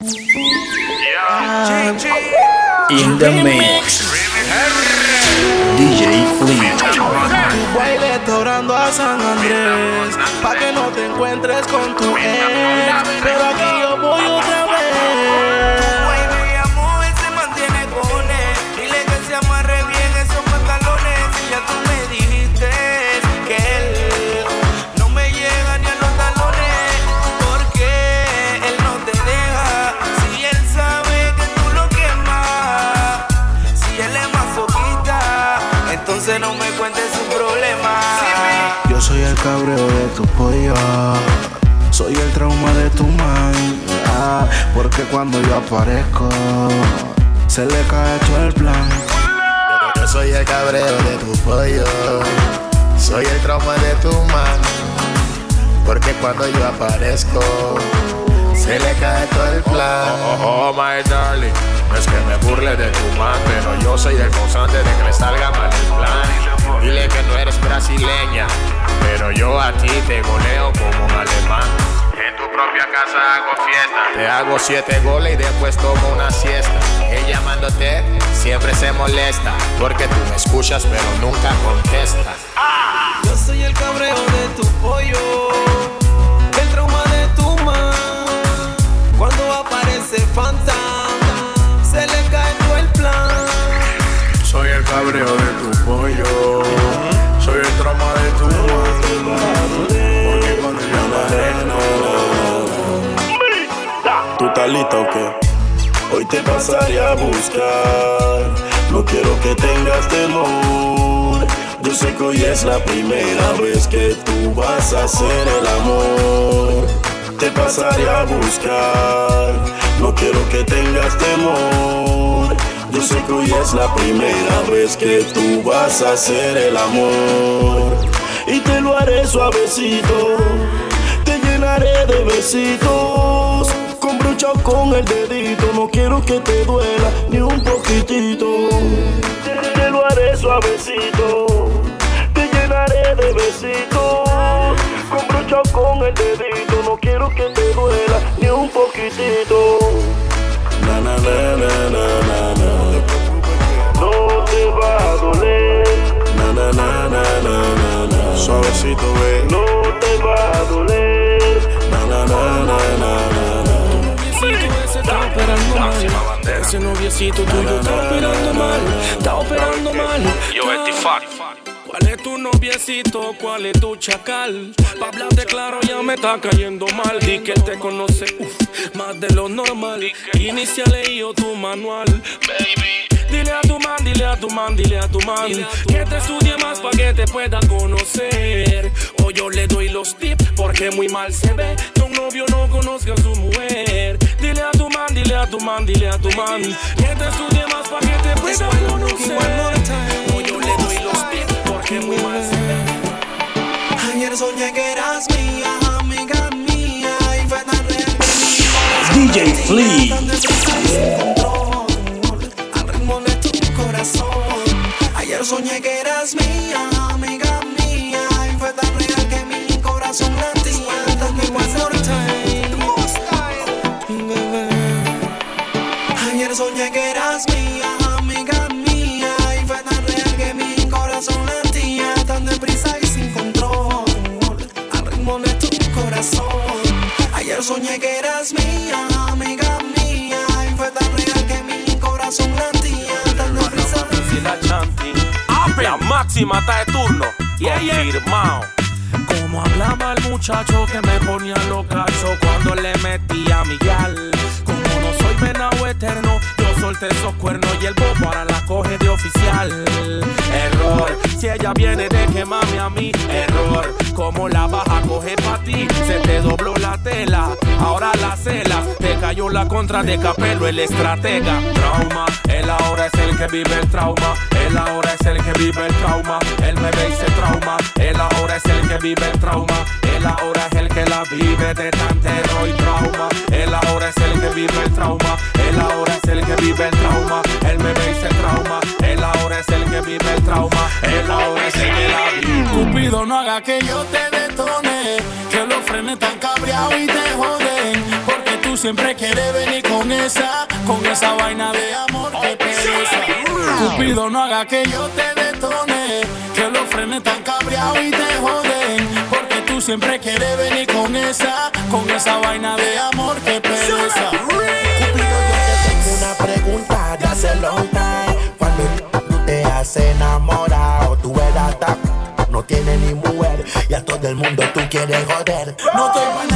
In the mix. DJ Fleet. Baile orando a San Andrés, pa' que no te encuentres con tu ex. Pero aquí yo cabreo de tu pollo. Soy el trauma de tu man. ah, porque cuando yo aparezco, se le cae todo el plan. Yo soy el cabreo de tu pollo. Soy el trauma de tu man. Porque cuando yo aparezco, se le cae todo el plan. Oh, oh, my darling, no es que me burle de tu man, pero yo soy el causante de que me salga mal el plan. Dile que no eres brasileña, pero yo a ti te goleo como un alemán. En tu propia casa hago fiesta. Te hago siete goles y después tomo una siesta. Ella llamándote siempre se molesta, porque tú me escuchas pero nunca contestas. Yo soy el cabreo de tu pollo, el trauma de tu man. Cuando aparece Fanta, se le cae todo el plan. Soy el cabreo de tu pollo. Soy el trauma de tu ¿Tú estás lista o qué? Hoy te pasaré a buscar. No quiero que tengas temor. Yo sé que hoy es la primera vez que tú vas a hacer el amor. Te pasaré a buscar. No quiero que tengas temor. Yo sé que hoy es la primera vez que tú vas a hacer el amor. Y te lo haré suavecito. Te llenaré de besitos. Con brocha con el dedito. No quiero que te duela ni un poquitito. Te, lo haré suavecito. Te llenaré de besitos. Con brocha con el dedito. No quiero que te duela ni un poquitito. Na na na. No te va a doler. Na na na na na na na. Suavecito, ve. No te va a doler. Na na na na na na na. Ese está operando mal. Ese noviecito tuyo está operando mal. Está operando mal. Yo, fuck. ¿Cuál es tu noviecito? ¿Cuál es tu chacal? Pa' hablarte claro ya me está cayendo mal. Di que él te conoce uf, más de lo normal. Inicia leído tu manual, baby. Dile a tu man, dile a tu man, dile a tu man. Que te estudie más pa' que te pueda conocer. O yo le doy los tips porque muy mal se ve Que un novio no conozca a su mujer. Dile a tu man, dile a tu man, dile a tu man. Que te estudie más pa' que te pueda conocer. O yo le doy los tips porque muy mal se ve. Ayer soñé que eras mía, amiga mía, y fue tan real que mi DJ Flea. Ayer soñé que eras mía, amiga mía, y fue tan real que mi corazón latía. Tan igual por Ayer soñé que eras mía, amiga mía, y fue tan real que mi corazón latía tan deprisa y sin control, al ritmo de tu corazón. Ayer soñé que eras mía, amiga mía, y fue tan real que mi corazón latía tan deprisa. La máxima está de turno. Confirmado. Como hablaba el muchacho que me ponía locacho cuando le metía a mi gal. Como no soy venado eterno, yo solté esos cuernos y el bobo ahora la coge de oficial. Error, si ella viene de quemarme a mí, error. Como la baja coge pa' ti, se te dobló la tela, ahora la cela. Te cayó la contra de capelo, el estratega. Trauma, él ahora es el que vive el trauma. Él ahora es el que vive el trauma. Él me ve y se trauma. Él ahora es el que vive el trauma. Él ahora es el que la vive de tan terror y trauma. Él ahora es el que vive el trauma. Él ahora es el que vive el trauma. Él me ve y se trauma. Él ahora es el que vive el trauma. Él ahora es el que la vive. Cupido, no haga que yo te detone. Que lo frenes tan cabreados y te joden. Siempre quieres venir con esa, con esa vaina de amor que pereza. Cupido, no haga que yo te detone. Que los frenes tan cabreados y te joden. Porque tú siempre quieres venir con esa, con esa vaina de amor que pereza. Cupido, yo te tengo una pregunta de hace long time. Cuando tú te has enamorado, tú eras tap, no tienes ni mujer y a todo el mundo tú quieres joder. No estoy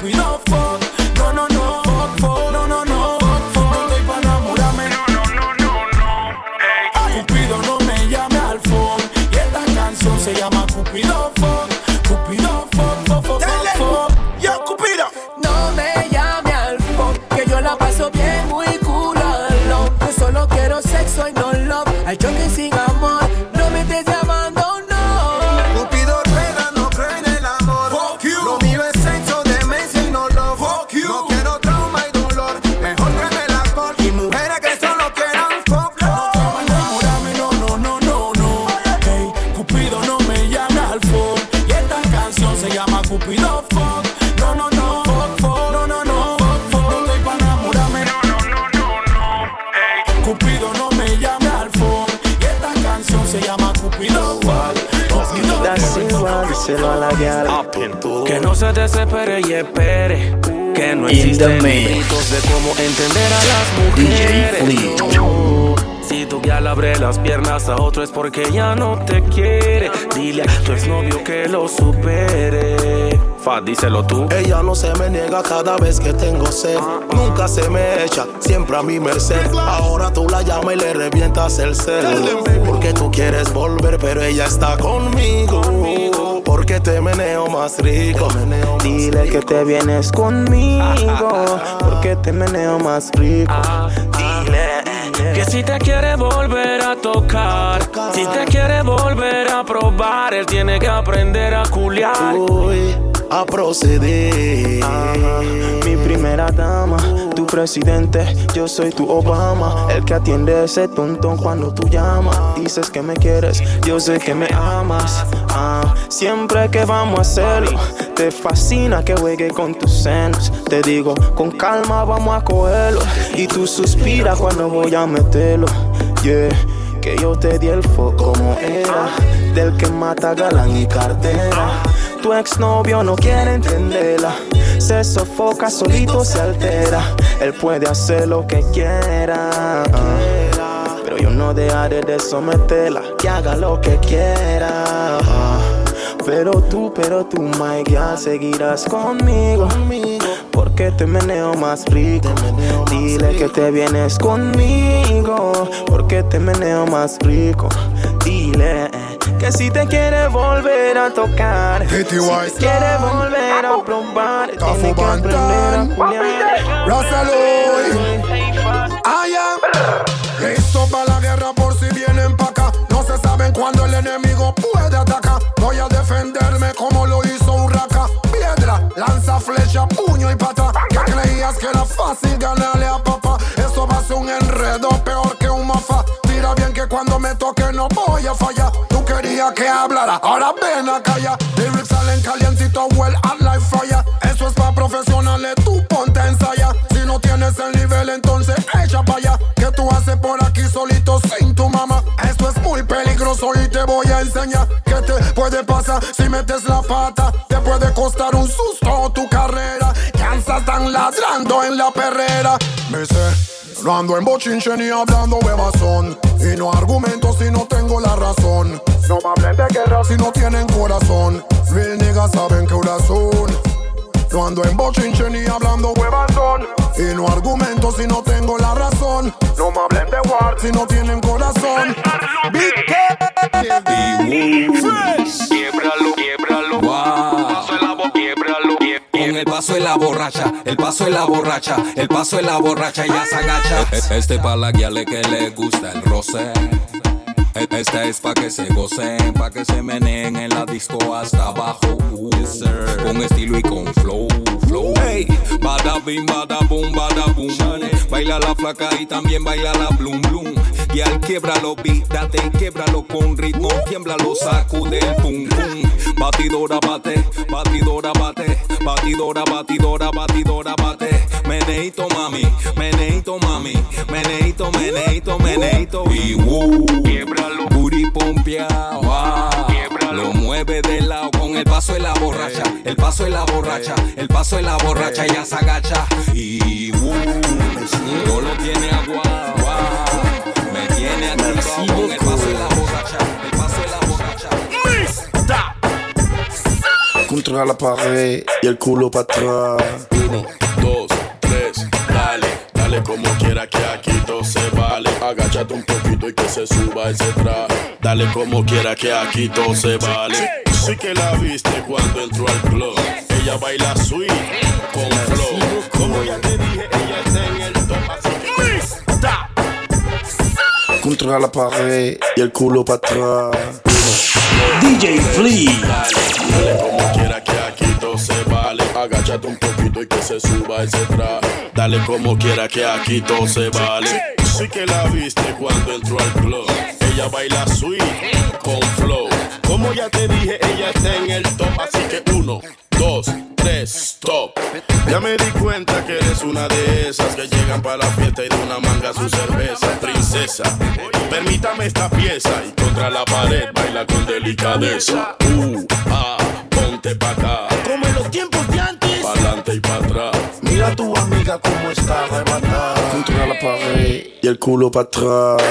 Fuck. No, no, no, fuck, fuck. No, no, no, fuck, fuck. No estoy para enamorarme, no, no, no, no, no. Hey, Cupido, no me llame al phone. Y esta canción se llama Cupido Fuck. Cupido Fuck, fuck, fuck, fuck, fuck. Yo, Cupido. No me llame al phone, que yo la paso bien, muy cool alone. Yo solo quiero sexo y no love. Al choque sin amor, Que no se desespere y espere. Que no existen de cómo entender a las DJ mujeres. Fleet. Tu le abre las piernas a otro es porque ya no te quiere. Dile a tu exnovio que lo supere. Fa, díselo tú. Ella no se me niega cada vez que tengo sed. Nunca se me echa, siempre a mi merced. Ahora tú la llamas y le revientas el cel. Porque tú quieres volver, pero ella está conmigo. Porque te meneo más rico. Dile que te vienes conmigo, porque te meneo más rico. Que si te quiere volver a tocar, si te quiere volver a probar, él tiene que aprender a culiar. Voy a proceder. Mi primera dama, tu presidente, yo soy tu Obama. El que atiende ese tontón cuando tú llamas. Dices que me quieres, yo sé que me amas. Ah, siempre que vamos a hacerlo, te fascina que juegue con tus senos. Te digo, con calma vamos a cogerlo. Y tú suspiras cuando voy a meterlo. Yeah. Que yo te di el foco como era Del que mata galán y cartera Tu exnovio no quiere entenderla Se sofoca, solito se altera Él puede hacer lo que quiera Pero yo no dejaré de someterla Que haga lo que quiera Pero tú, pero tú, my girl Seguirás conmigo. Porque te meneo más rico. Dile que te vienes conmigo. Porque te meneo más rico. Dile que si te quiere volver a tocar. Si te quiere volver a probar Tiene que aprender a culiar. La guerra Voy a defenderme como lo hizo Urraca. Piedra, lanza flecha, puño y pata. Que creías que era fácil ganarle a papá. Esto va a ser un enredo peor que un mofa. Mira bien que cuando me toque no voy a fallar. Tú querías que hablara, ahora ven a callar. Lyrics salen calientito, well at like fire. Eso es pa' profesionales, tú ponte a. Si no tienes el nivel, entonces echa pa' allá. ¿Qué tú haces por aquí solito muy peligroso y te voy a enseñar. ¿Qué te puede pasar si metes la pata? Te puede costar un susto tu carrera. Kansas están ladrando en la perrera. Me sé, no ando en bochinche ni hablando huevazón. Y no argumento si no tengo la razón. No me hablen de guerra si no tienen corazón. Real niggas saben que corazón. No ando en bochinche ni hablando huevazón. Y no argumento si no tengo la razón. No me hablen de war si no tienen corazón. Big Quiebralo, quiebralo. Bo- quiebralo, quie- Con el paso de la borracha, el paso de la borracha, el paso de la borracha ya se agacha. Este pa' la guiale que le gusta el roce. Esta es pa' que se gocen, pa' que se meneen en la disco hasta abajo. Yes. Con estilo y con flow, flow. Hey, bada bim, bada boom, bada boom. Baila la flaca y también baila la blum blum. Y al quiebralo, date, quiebralo con ritmo, tiemblalo, sacude el pum pum. Batidora bate, batidora bate, batidora, batidora, batidora bate. Meneito mami, meneito mami, meneito, meneito, meneito. Y woo, quiebralo, booty pompeado, Lo mueve de lado con el paso de la borracha, el paso de la borracha, el paso de la borracha, ya se agacha. Y woo, no lo tiene agua, me tiene activado con el paso de la borracha, el paso de la borracha. Contra la pared y el culo para atrás. Uno, dos, tres, dale, dale como quiera que aquí todo se vale. Agáchate un poquito y que se suba ese traje. Dale como quiera que aquí todo se vale. Sí que la viste cuando entró al club. Ella baila sweet con flow. Como ya te dije, Contra la pared y el culo para atrás. DJ Flea. Dale como quiera que aquí todo se vale. Agáchate un poquito y que se suba ese traje. Dale como quiera que aquí todo se vale. Sí que la viste cuando entró al club. Ella baila sweet con flow. Como ya te dije, ella está en el top. Así que uno, stop. Ya me di cuenta que eres una de esas que llegan para la fiesta y de una manga su cerveza. Princesa, permítame esta pieza y contra la pared baila con delicadeza. Uh, ah, ponte pa' acá. Como en los tiempos de antes. Pa'lante y pa' atrás. Mira a tu amiga cómo está arrebatada. Contra la pared y el culo para atrás.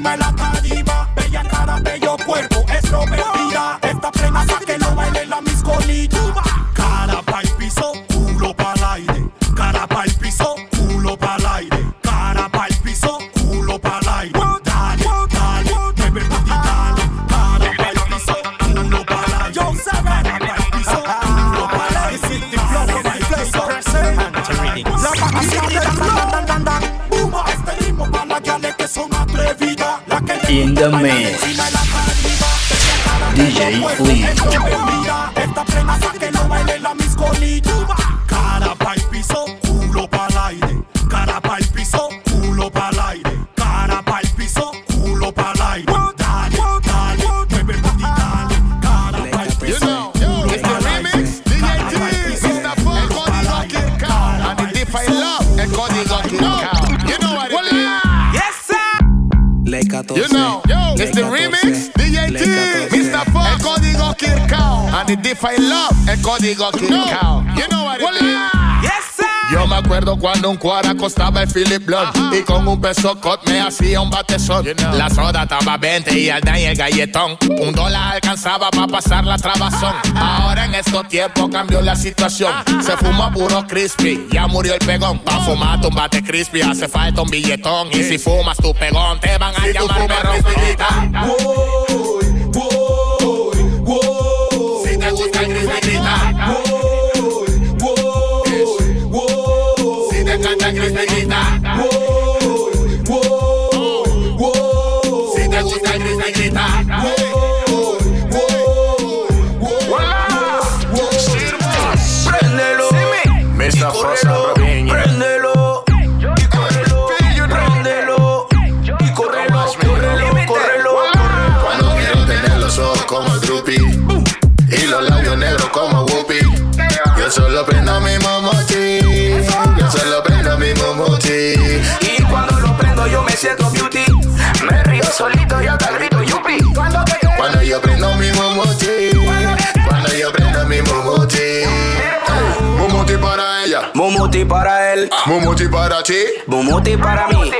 De la tarima. Bella cara, bello cuerpo, extrovertida. Esta plena que lo baile la miscolita. Cara pa' el piso, culo pa' el aire. Cara pa' el piso, culo pa' el aire. Cara pa' el piso, culo pa' el aire. Dale, dale, mueve el booty, dale. Cara pa' el piso, culo pa' el aire. Yo saben. Cara pa' el piso, culo pa' el aire. This is the flow of the flavor. La máquina del flow. Puma, este ritmo pa' las gales que son atrevidas. in the mix. DJ Flea. Ley 14. You know, it's the remix, DJ T, Mr. Fun, el código Kill Count. And the Defy Love, el código Kill Count. You know what it is. Yo me acuerdo cuando un cuara costaba el Philip Blood Y con un peso cot me hacía un batezón La soda estaba 20 y el y el galletón. Un dólar alcanzaba para pasar la trabazón. Ahora en estos tiempos cambió la situación. Se fuma puro crispy, ya murió el pegón. Pa' fumar un bate crispy hace falta un billetón. Y si fumas tu pegón te van a Si llamar perrón. crispy, Si te gusta el crispy, Mr. Frost Lamborghini. préndelo, y córrelo, préndelo, y córrelo, córrelo, córrelo. Cuando quiero tener los ojos como Drupi y los labios negros como Whoopi. Yo solo prendo mi momoti. Yo solo prendo mi momoti. Y cuando lo prendo yo me siento beauty. Me río solito y hasta grito yupi. Cuando te Cuando yo prendo mi momoti. Momoti para ella. Mumuti para él, Momoti para ti. Mumuti para mí.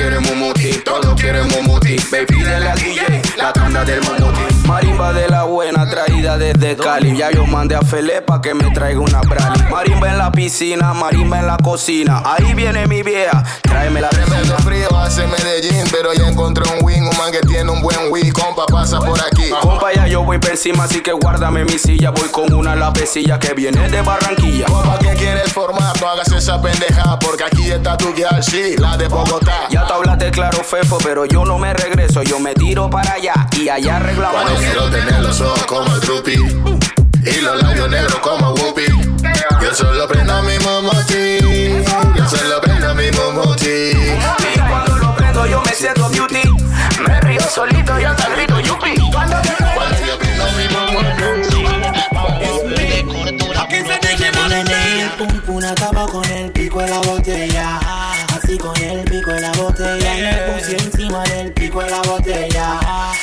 Quieren mumuti, todos quieren mumuti. Baby de la DJ, la tanda del mumuti. Marimba de la buena, traída desde Cali. Ya yo mandé a Fele pa' que me traiga una brali. Marimba en la piscina, marimba en la cocina. Ahí viene mi vieja, tráeme la Tremendo frío hace Medellín, pero ya encontré un wing, un man que tiene un buen wing. Compa, pasa por aquí. Compa, ya yo voy por encima, así que guárdame mi silla. Voy con una lapecilla que viene de Barranquilla. Compa, ¿qué quieres formar? No hagas esa pendeja, porque aquí está tu guía, sí, la de Bogotá. Ya tú hablaste claro, Fefo, pero yo no me regreso. Yo me tiro para allá y allá arreglamos. Cuando quiero tener los ojos como el Drupi y los labios negros como Whoopi. Yo solo prendo mi momoti. Yo solo prendo mi momoti. Y cuando lo prendo yo me siento beauty. Me río solito y hasta grito yupi. Cuando yo prendo mi Aquí se dice el pum pum acaba con el pico de la botella. Así con el pico de la botella. Y me puse encima del pico de la botella.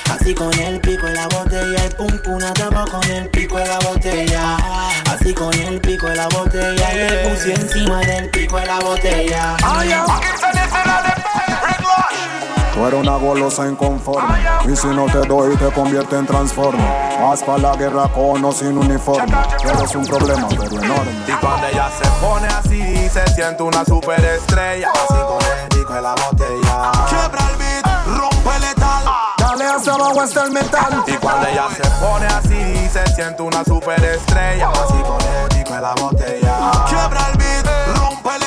Así con el pico de la botella. El pum pum acaba con el pico de la botella. Así con el pico de la botella. Me puse encima del pico de la botella. Tú eres una golosa inconforme. Y si no te doy te convierte en transforme. Vas pa' la guerra con o sin uniforme. Eres un problema pero enorme. Y cuando ella se pone así Se siente una superestrella. Así con el pico de la botella. Quiebra el beat, rompe letal. Dale hacia abajo hasta el metal. Y cuando ella se pone así Se siente una superestrella. Así con el pico de la botella. Quiebra el beat, rompe letal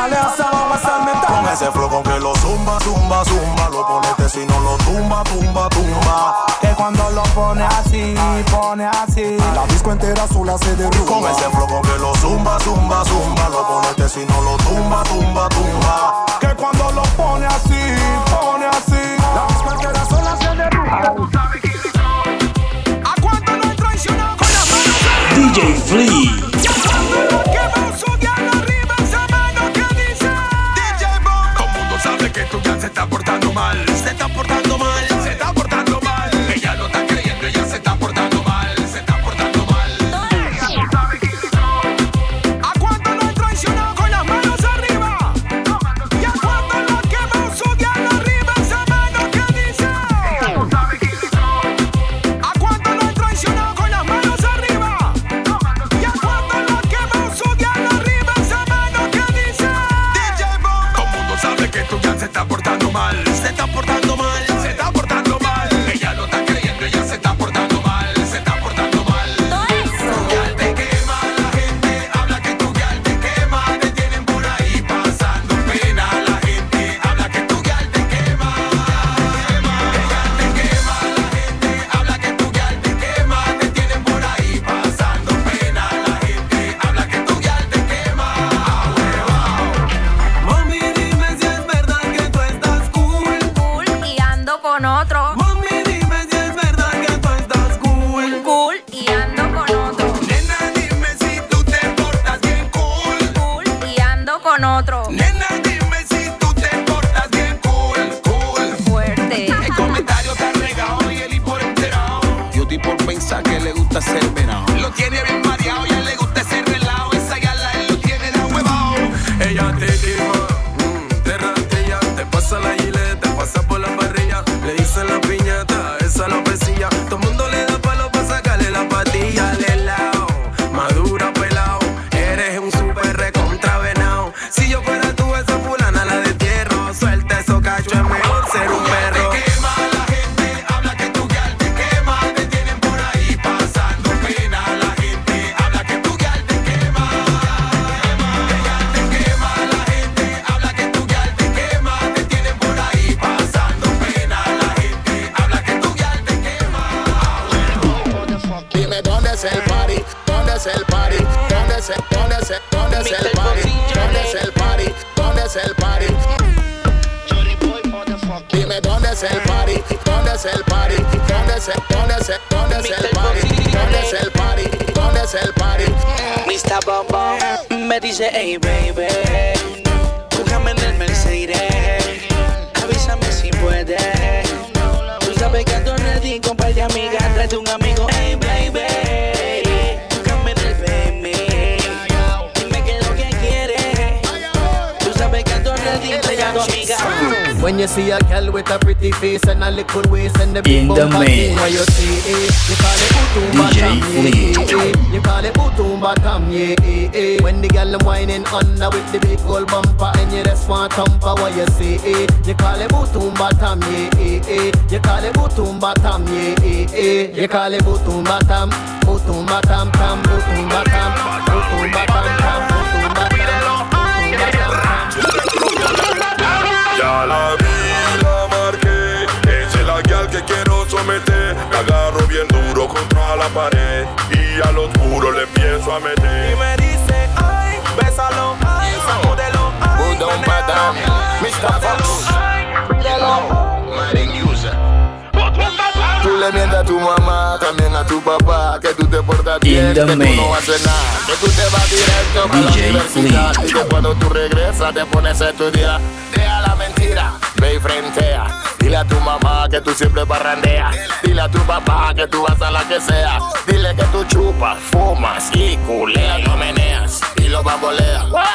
Dale abajo hasta el metal Con ese flow con que lo zumba, zumba, zumba Lo ponete si no lo tumba, tumba, tumba. Que cuando lo pone así, pone así. La disco entera sola se derrumba. Con ese flow con que lo zumba, zumba, zumba Lo ponete si no lo tumba, tumba, tumba. Que cuando lo pone así, pone así. La disco entera sola se derrumba. ¿A cuánto no he traicionado con las manos DJ Flea. Está portando mal. Se está portando con otro. Nena, dime si tú te portas bien cool. Cool. Fuerte. El comentario está regado y el hipo enterado. Yo estoy por pensar que le gusta ser venado Lo tiene bien amigas, tráete you see a girl with a pretty face and a little waist and the big In the bumper thing, mix. you see, eh? You call it Butumba DJ Tam, eh. You call it Butumba Tam, yeah, eh, eh. When the girl them whining under with the big gold bumper and you just want thumper, what you see, eh? You call it Butumba Tam, yeah, eh, eh. You call it Butumba Tam, yeah, eh, eh. You call it Butumba Tam, Butumba Tam Tam, Butumba Tam, Butumba Tam Tam, Butumba Tam, Butumba Tam Tam. La pared. Y al oscuro le empiezo a meter. Y me dice, ay, bésalo, ay, sacúdelo, ay, Badam, Mr. Fox. User. Tú le mientes a tu mamá, también a tu papá, que tú te portas bien, que tú no haces nada, que tú te vas directo para la universidad y que cuando tú regresas te pones a estudiar. Deja la mentira, ve y frentea. Dile a tu mamá que tú siempre barrandeas. Dile a tu papá que tú vas a la que sea. Dile que tú chupas, fumas y culeas, lo meneas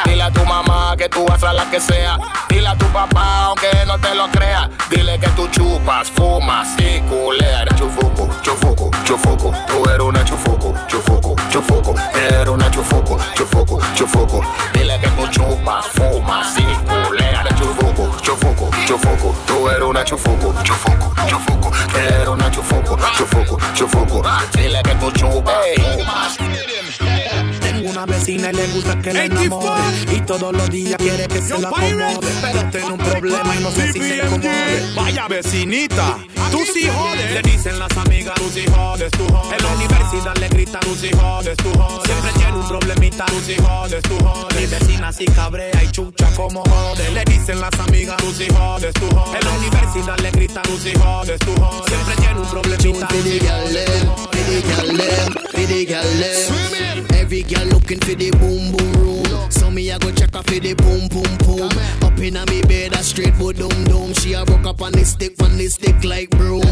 Dile a tu mamá que tú vas a la que sea. Dile a tu papá aunque no te lo crea. Dile que tú chupas, fumas y culeas. Chufuco, chufuco, chufuco. Tú eres una chufuco, chufuco, chufuco. Eres una chufuco, chufuco, chufuco. Dile que tú chupas, fumas y culeas. Chufuco, chufuco, chufuco. Tú eres una chufuco, chufuco, chufuco. Eres una chufuco, chufuco, chufuco. Dile que tú chupas, fumas. Una vecina y le gusta que le enamore Y todos los días quiere que se la acomode Pero tiene un problema y no sé si se incomode Vaya vecinita, tú sí jodes. Le dicen las amigas, tú sí jodes, tú jodes. En la universidad le gritan, tú sí jodes, tú jodes. Siempre tiene un problemita, tú sí jodes, tú jodes. Mi vecina sí cabrea y chucha como jode. Le dicen las amigas, tú sí jodes, tú jodes. En la universidad le gritan, tú sí jodes, tú jodes. Siempre tiene un problemita, tú sí jodes, tú jodes. For the girl them, for the girl them. Every girl looking for the boom boom room. So me I go check her for the boom boom boom. Up inna me bed a straight boom doom doom. She a rock up on the stick, on the stick like broom.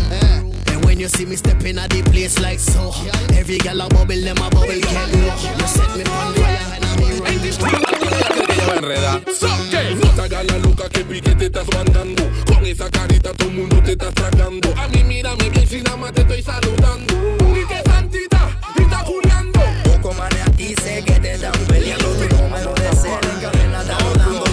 And when you see me step in at the place like so, every girl a bubble, them a bubble get low. You set me on fire and I me run this ¿Qué? No te hagas la loca que pique te estás mandando. Con esa carita todo el mundo te está tragando. A mí mírame bien si nada más te estoy saludando. Y que Aquí sé que te están peleando tu número de me la están dando.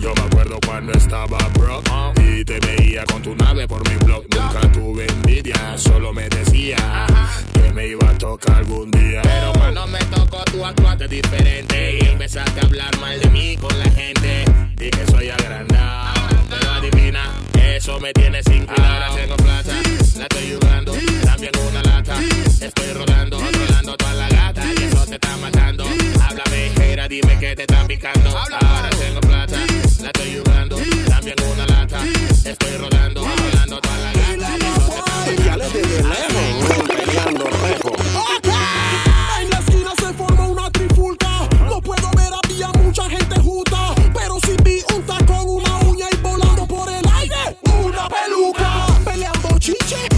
Yo me acuerdo cuando estaba bro y te veía con tu nave por mi blog. Nunca tuve envidia, solo me decía que me iba a tocar algún día. Pero cuando me tocó, tú actuaste diferente y empezaste a hablar mal de mí con la gente. Di que soy agrandado, pero adivina, eso me tiene sin cuidado. Ahora tengo plata, la estoy jugando, también una lata. Estoy rodando, controlando toda la gata y eso te está matando. Háblame, era, dime que te están picando. Ahora tengo plata, la estoy jugando, también una lata. Estoy rodando, controlando toda la gata y eso te está matando.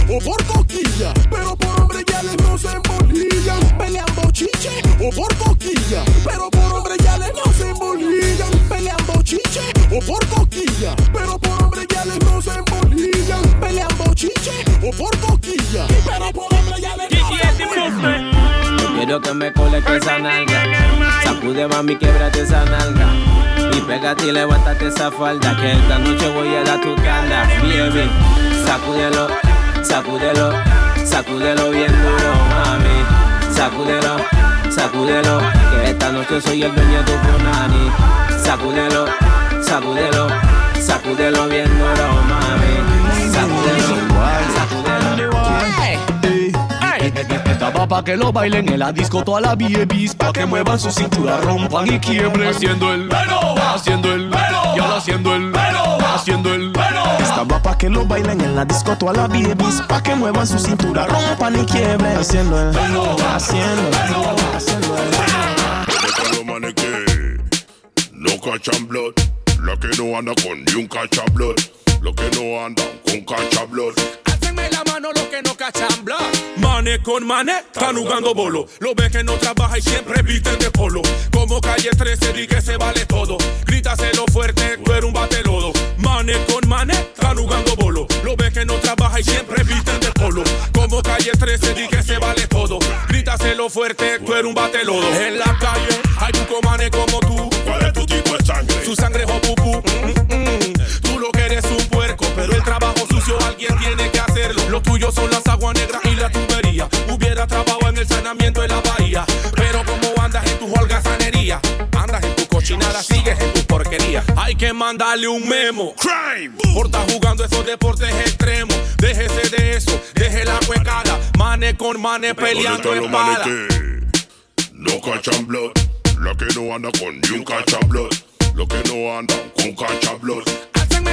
O por coquilla. Pero por hombre ya les no se embolillan. Peleando chiche o por coquilla. Pero por hombre ya les no se embolillan. Peleando chiche o por coquilla. Pero por hombre ya les no se embolillan. Peleando chiche o por coquilla. Pero por hombre ya les no se embolillan. Yo quiero que me coleque esa nalga. Sacude mami, quiebrate esa nalga. Y pégate y levántate esa falda. Que esta noche voy a dar tu tanda. Baby, sacúdelo, sacúdelo, sacúdelo bien duro, mami. Sacúdelo, sacúdelo. Que esta noche soy el dueño de tu punani. Sacúdelo, sacúdelo, sacúdelo bien duro, mami. Sacúdelo, Estaba pa' que lo bailen en la disco toda la babies Pa' que muevan su cintura, rompan y quiebren Haciendo el haciendo que lo bailen en la disco toda la babies Pa' que muevan su cintura, rompan y quiebren Haciendo el haciendo el haciendo los manes que no cachan blood. La que no anda con ni un cachablood. Los que no andan con cachablood. Mano los que no cachan bla. Mane con mane, están jugando bolo. Lo ves que no trabaja y siempre visten de polo. Como calle 13, di que se vale todo. Grítaselo fuerte, tú eres un batelodo. Mane con mane, están jugando bolo. Lo ves que no trabaja y siempre visten de polo. Como calle 13, di que se vale todo. Grítaselo fuerte, tú eres un batelodo. En la calle hay un mane como tú. ¿Cuál es tu tipo de sangre? Su sangre es pupú. Mm, mm. Tú lo que eres un puerco, pero el trabajo sucio alguien tiene que hacerlo. Lo tuyo son las aguas negras y la tubería. Hubiera trabajado en el saneamiento de la bahía. Pero como andas en tu holgazanería, andas en tu cochinada, sigues en tu porquería. Hay que mandarle un memo. Crime. Por estar jugando esos deportes extremos. Déjese de eso, deje la cuecada. Mane con mane peleando ¿Dónde están los espada. no cachan blood? La que no anda con ni un cacha blood. Lo que no andan con cacha blood.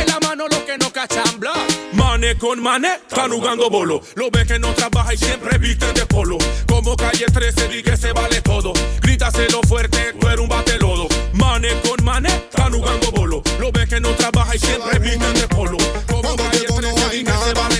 La mano los que no cachan bla. Mane con mane, están jugando bolo. Lo ves que no trabaja y siempre visten de polo. Como calle 13, di que se vale todo. Grítaselo fuerte, tú eres un batelodo. Mane con mane, están jugando bolo. Lo ves que no trabaja y siempre visten de polo. Como calle 13, di que se vale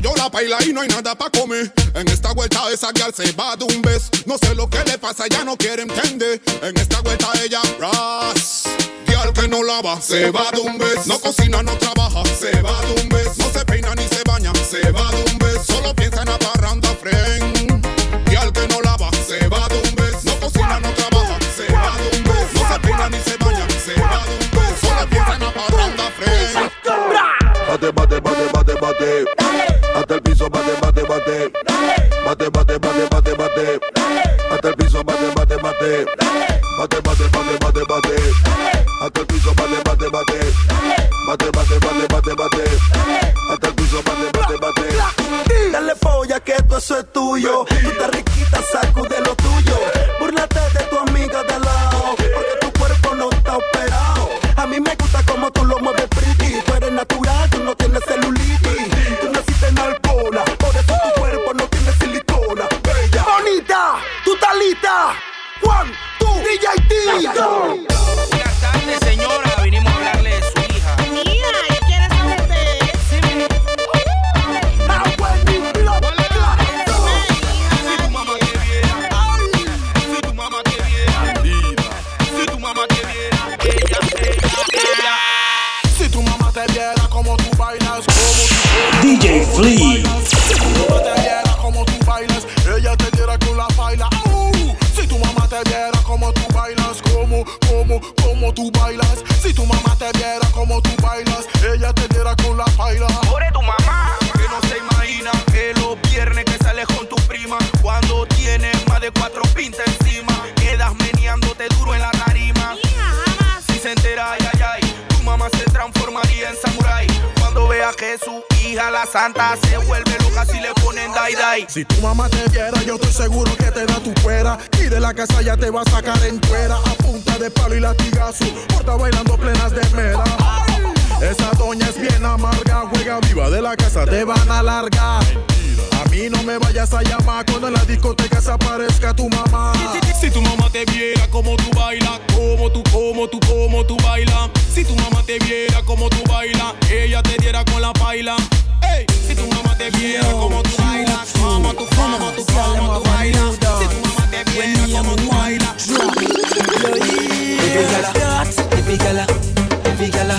Yo la paila y no hay nada pa' comer. En esta vuelta esa gal se va de un beso. No sé lo que le pasa, ya no quiere entender. En esta vuelta ella ras. Gal que no lava, se va de un beso. No cocina, no trabaja, se va de un beso. No se peina ni se baña, se va de un beso. Solo piensa en la parranda friend. Gal que no lava, se va de un beso. No cocina, no trabaja, se va de un beso. No se peina ni se baña, se va de un beso. Solo piensa en la parranda friend. Bate, bate, bate, bate, bate. Hasta el piso, bate, bate, bate. Bate, bate, bate, bate, bate. Hasta el piso, bate, bate, bate. Bate, bate, bate, bate, bate. Hasta el piso, bate, bate, bate. Bate, bate, bate, bate, bate. Hasta el piso, bate, bate, bate. Dale polla que todo eso es tuyo. Tú estás riquita, sacude Flea. Mamá te viera como tú bailas, ella te diera con la baila. Si tu mamá te viera como tú bailas, como, como, como tú bailas. Si tu mamá te viera como tú bailas, ella te diera con la baila. Vea que su hija, la santa, se vuelve loca si le ponen dai dai. Si tu mamá te viera, yo estoy seguro que te da tu fuera. Y de la casa ya te va a sacar en cuera. A punta de palo y latigazo. Por estar bailando plenas de mera. Esa doña es bien amarga. Juega viva de la casa, te van a largar. A mí no me vayas a llamar cuando en la discoteca se aparezca tu mamá. Si tu mamá te viera como tú bailas, como tú, como tú, como tú bailas. Si tu mamá te viera como tú bailas, ella te diera con la baila. Ey, si tu mamá te viera como tú bailas, como tú, como tú, como tú bailas. Si tu mamá te viera como tú bailas. Every gala, every gala,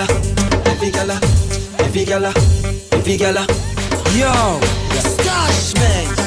every gala, every gala, every gala. Yo, Stash man.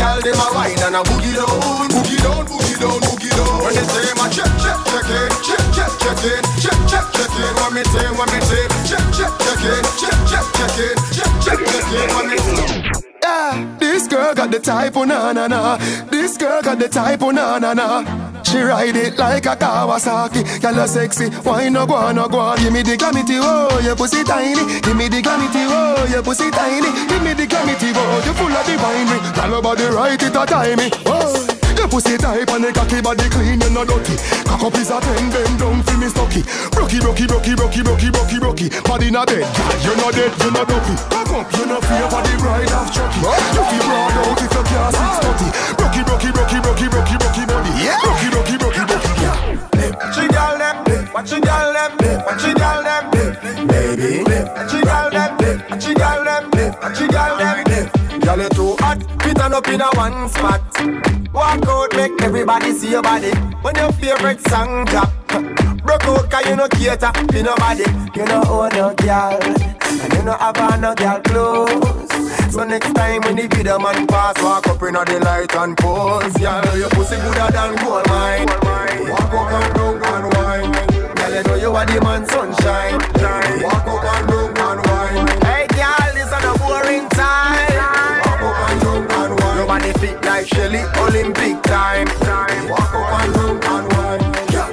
Girl them a wine and a boogie down, boogie down, boogie down, boogie down. When they say my check, check, check in, check, check, check in, check, check, check in. When me say, when me say, check, check, check in, check, check, check in, check, check, check in. When me say. Yeah, this girl got the type, oh na na na. This girl got the type, oh na na na. She ride it like a Kawasaki. Girl, you sexy. Why no go on, no go on? Give me the glamity, oh, your pussy tiny. Give me the glamity, oh, your pussy tiny. Give me the glamity, oh, you full of divine me. Girl, your body right, it a timey. Oh. Pussy tight and the cocky body clean, you no dirty. Cock up is a ten, bend down for me stocky. Brocky, brocky, brocky, brocky, brocky, brocky, brocky. Body in a bed, girl, you no dead, you no dopey. Cock up, you no fear for the ride of Chucky. You feel broad out if you can't six thirty. Brocky, brocky, brocky, brocky, brocky, brocky body. Brocky, brocky, brocky, girl. Watch your girl them, watch your girl them, watch your girl them, baby. Watch your girl them, watch your girl them, watch your girl them. Girl, you too hot, fit on up in a one spot. Walk out, make everybody see your body. When your favorite song drop, broke out 'cause you no cater for nobody. You no own no girl, and you no have no girl clothes. So next time when the video man pass, walk up in the light and pose. Girl, your pussy gooder than gold mine. Walk up and down and wine. Girl, you know you are the man sunshine. Walk up and down like Shelly, Olympic time. Walk up and down and wine. Yeah.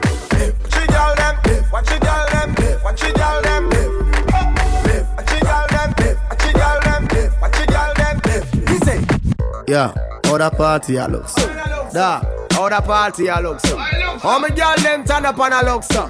Watch your girl them, watch your girl them, watch your girl them. Watch your girl them, watch your girl them, watch your girl them. He say. Yeah, how that party I look so. Da, how that party I look so. How me girl them turn up and I look so.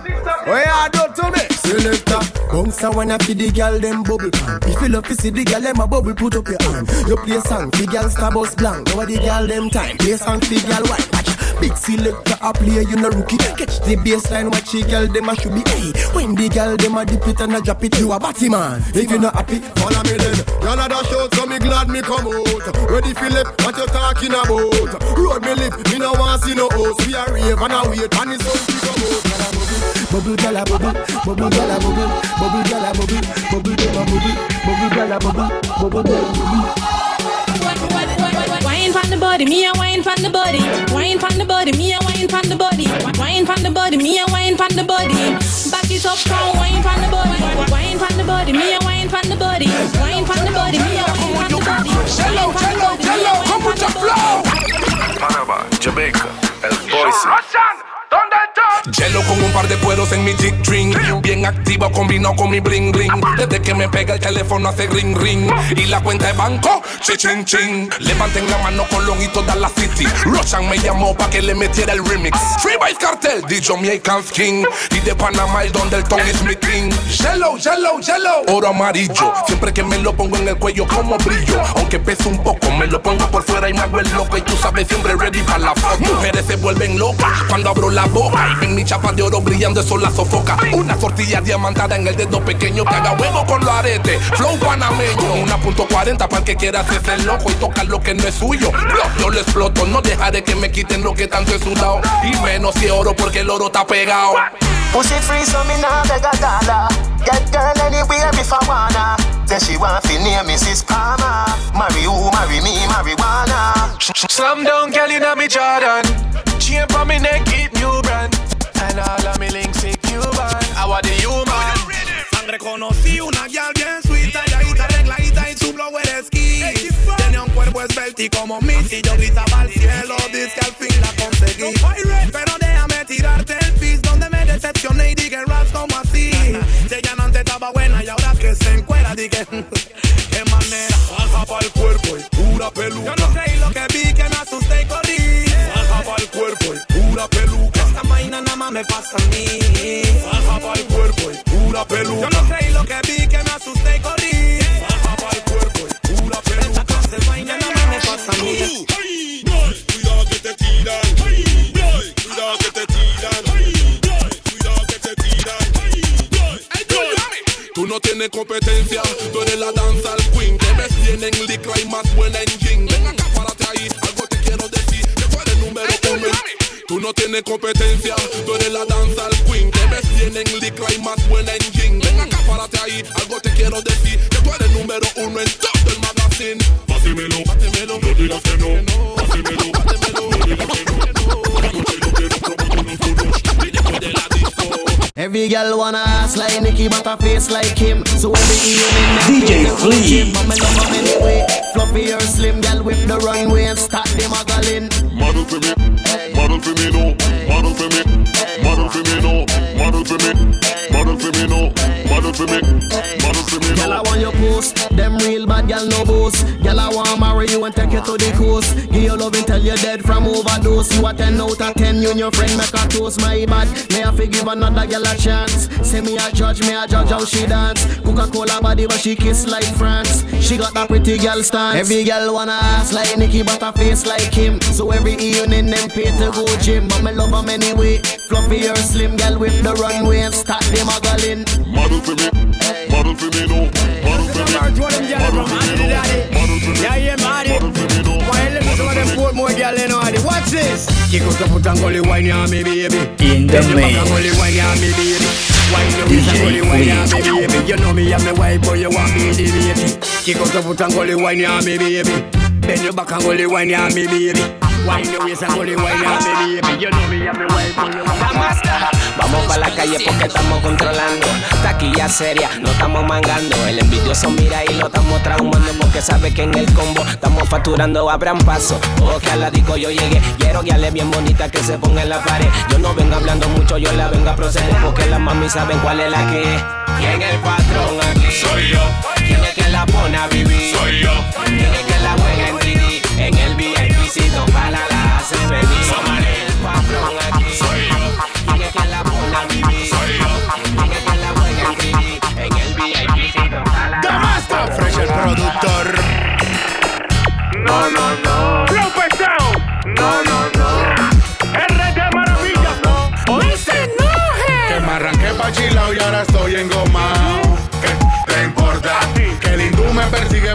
What you do to me? Selector, bounce a wanna feed the girl them bubble pan. If you love to see the girl them a bubble, put up your hand. You play song, the girl star bus blank. Now the girl them time, play song, the girl white. Big selector a player, you no rookie. Catch the baseline, watch the girl them a should be. Hey, when the girl them a dip it and a drop it, you a batty man. If you not happy, follow me then. Y'all a dash out, so me glad me come out. Ready Philip, what you talking about? Road me lip, me no want see no host. We a rave and a wait, and it's on to come out. Bubble gala bubble, bubble gala bubble, bubble gala bubble, bubble gala bubble, bubble gala bubble, bubble gala bubble. Wine from the body, me a wine from the body. Wine from the body, me a wine from the body. Wine from the body, me a wine from the body. Back it up strong, wine from the body. Wine from the body, me a wine from the body. Wine from the body, me a wine from the body. Come with the flow. Panama, Jamaica, El Boise. Hielo con un par de pueros en mi dick drink Bien activo combinado con mi bling bling. Desde que me pega el teléfono hace ring ring. Y la cuenta de banco, chi chin chin. Levanten la mano Colón y toda la city. Roshan me llamó pa' que le metiera el remix. Free Vice Cartel, DJ Mi King. Y de Panamá el donde el Tony es mi king Yellow, yellow, yellow. Oro amarillo, siempre que me lo pongo en el cuello como brillo. Aunque pese un poco, me lo pongo por fuera y me hago el loco Y tú sabes, siempre ready para la foto. Mujeres se vuelven locas cuando abro la boca. Y ven mi chapa de oro brillando, eso la sofoca. Una tortilla diamantada en el dedo pequeño Que haga huevo con los aretes, flow panameño. Una punto cuarenta para el que quiera hacerse loco Y tocar lo que no es suyo. Yo lo exploto, no dejaré que me quiten lo que tanto he sudado. Y menos si oro porque el oro está pegado. Pussy free so me nah beg a dollar Get girl anywhere if I wanna Say she want fi name Mrs. Palmer Marry who, marry me, marijuana Slam down, girl, you know me Jordan. Chain on me neck, it new brand. And all of me links is Cuban. I want the human. Sangre conocí una gal bien sweet, talladita, arregladita y su blow de esquí. Tenía un cuerpo esbelto y como Miss y yo gritaba al cielo, dice que al fin la conseguí. Pero déjame tirarte el pis donde me decepcioné y dije ras como así. Si ella no antes estaba buena se encuera, dije qué manera. Baja pa'l cuerpo y pura peluca. Yo no creí lo que vi, que me asusté y corrí. Baja pa'l cuerpo y pura peluca. Esta vaina nada más me pasa a mí. Baja pa'l cuerpo y pura peluca. Yo no creí lo que vi, que me asusté y corrí. Baja pa'l cuerpo y pura peluca. Esta vaina nada más me pasa a mí. Tienes competencia, tú eres la danza al queen. Te ves bien en licra y más buena en jean. Ven acá, párate ahí, algo te quiero decir. Que tú eres número uno. Tú no tienes competencia, tú la danza al queen. Te ves bien en licra y más buena en jean. Ven acá, párate ahí, algo te quiero decir. Que tú eres número uno en Every girl wanna ass like Nicki, but a face like him. So every evening, DJ Flea. But me love them anyway. Fluffy or slim, girl whip the runway and start them muggling. Model for me, model for me, no. Model for me, model for me, no. Model for me, model for me, no. Model for me, model for me, no. Girl, I want your post. Them real bad girl no boast. Girl, I want marry you and take you to the coast. Give you love until you're dead from overdose. You a 10 out of 10, you and your friend make a toast. My bad, may I forgive another girl a chance. Say me a judge, me a judge how she dance. Coca-Cola body, but she kiss like France. She got that pretty girl stance. Every girl wanna ass like Nicki, but a face like him. So every evening them pay to go gym. But me love them anyway. Fluffy or slim, girl whip the runway and start them muggling. Model for me, model for me, no. Model for me, model for me, no. Model for me, Yeah, yeah, man. model for me, no. Why let me some of them Portmore girl you know it. Watch this. Kick out the foot and go wine ya me baby. In the Bend your back mix. and go wine ya me baby. Wine your waist and DJ go wine ya me Flea. baby. You know me and me wife, but you want me the baby. Kick out the foot and go wine ya me baby. Bend your back and go wine ya me baby. Wine your waist and go wine ya me baby. You know me and me wife, but you want me Vamos pa' la calle porque estamos controlando. Taquilla seria, no estamos mangando. El envidioso mira y lo estamos traumando porque sabe que en el combo estamos facturando. Abran paso, o que a la disco yo llegué. Quiero guiarle bien bonita que se ponga en la pared. Yo no vengo hablando mucho, yo la vengo a proceder porque las mami saben cuál es la que es. ¿Quién es el patrón aquí? Soy yo. ¿Quién es que la pone a vivir? Soy yo. ¿Quién es que la juega en 3D? En el VIPcito para la hace venir. Somos el patrón aquí. Soy yo.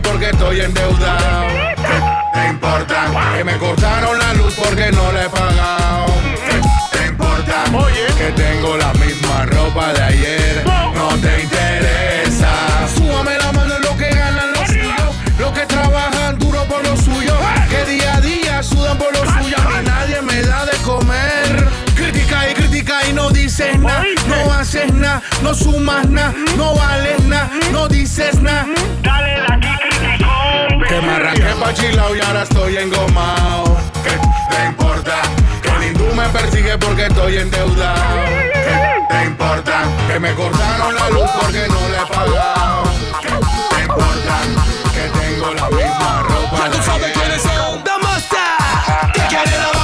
Porque estoy endeudado. ¿Qué te importa? Que me cortaron la luz porque no le he pagado. ¿Qué te importa? Que tengo la misma ropa de ayer. No te interesa. Súbame la mano en lo que ganan los suyos. Los que trabajan duro por lo suyo. Que día a día sudan por lo suyo. A mí nadie me da de comer. Critica y critica y no dices nada. No haces nada, no sumas nada. No vales nada, no dices nada. Dale de aquí, criticón. Que me arranqué pa' chilao y ahora estoy engomado. ¿Qué te importa? Me persigue porque estoy endeudado. ¿Qué te importa? Que me cortaron la luz porque no le he pagado. ¿Qué te importa? Que tengo la misma ropa. Ya tú sabes quiénes son. Damasta. ¿Qué quiere la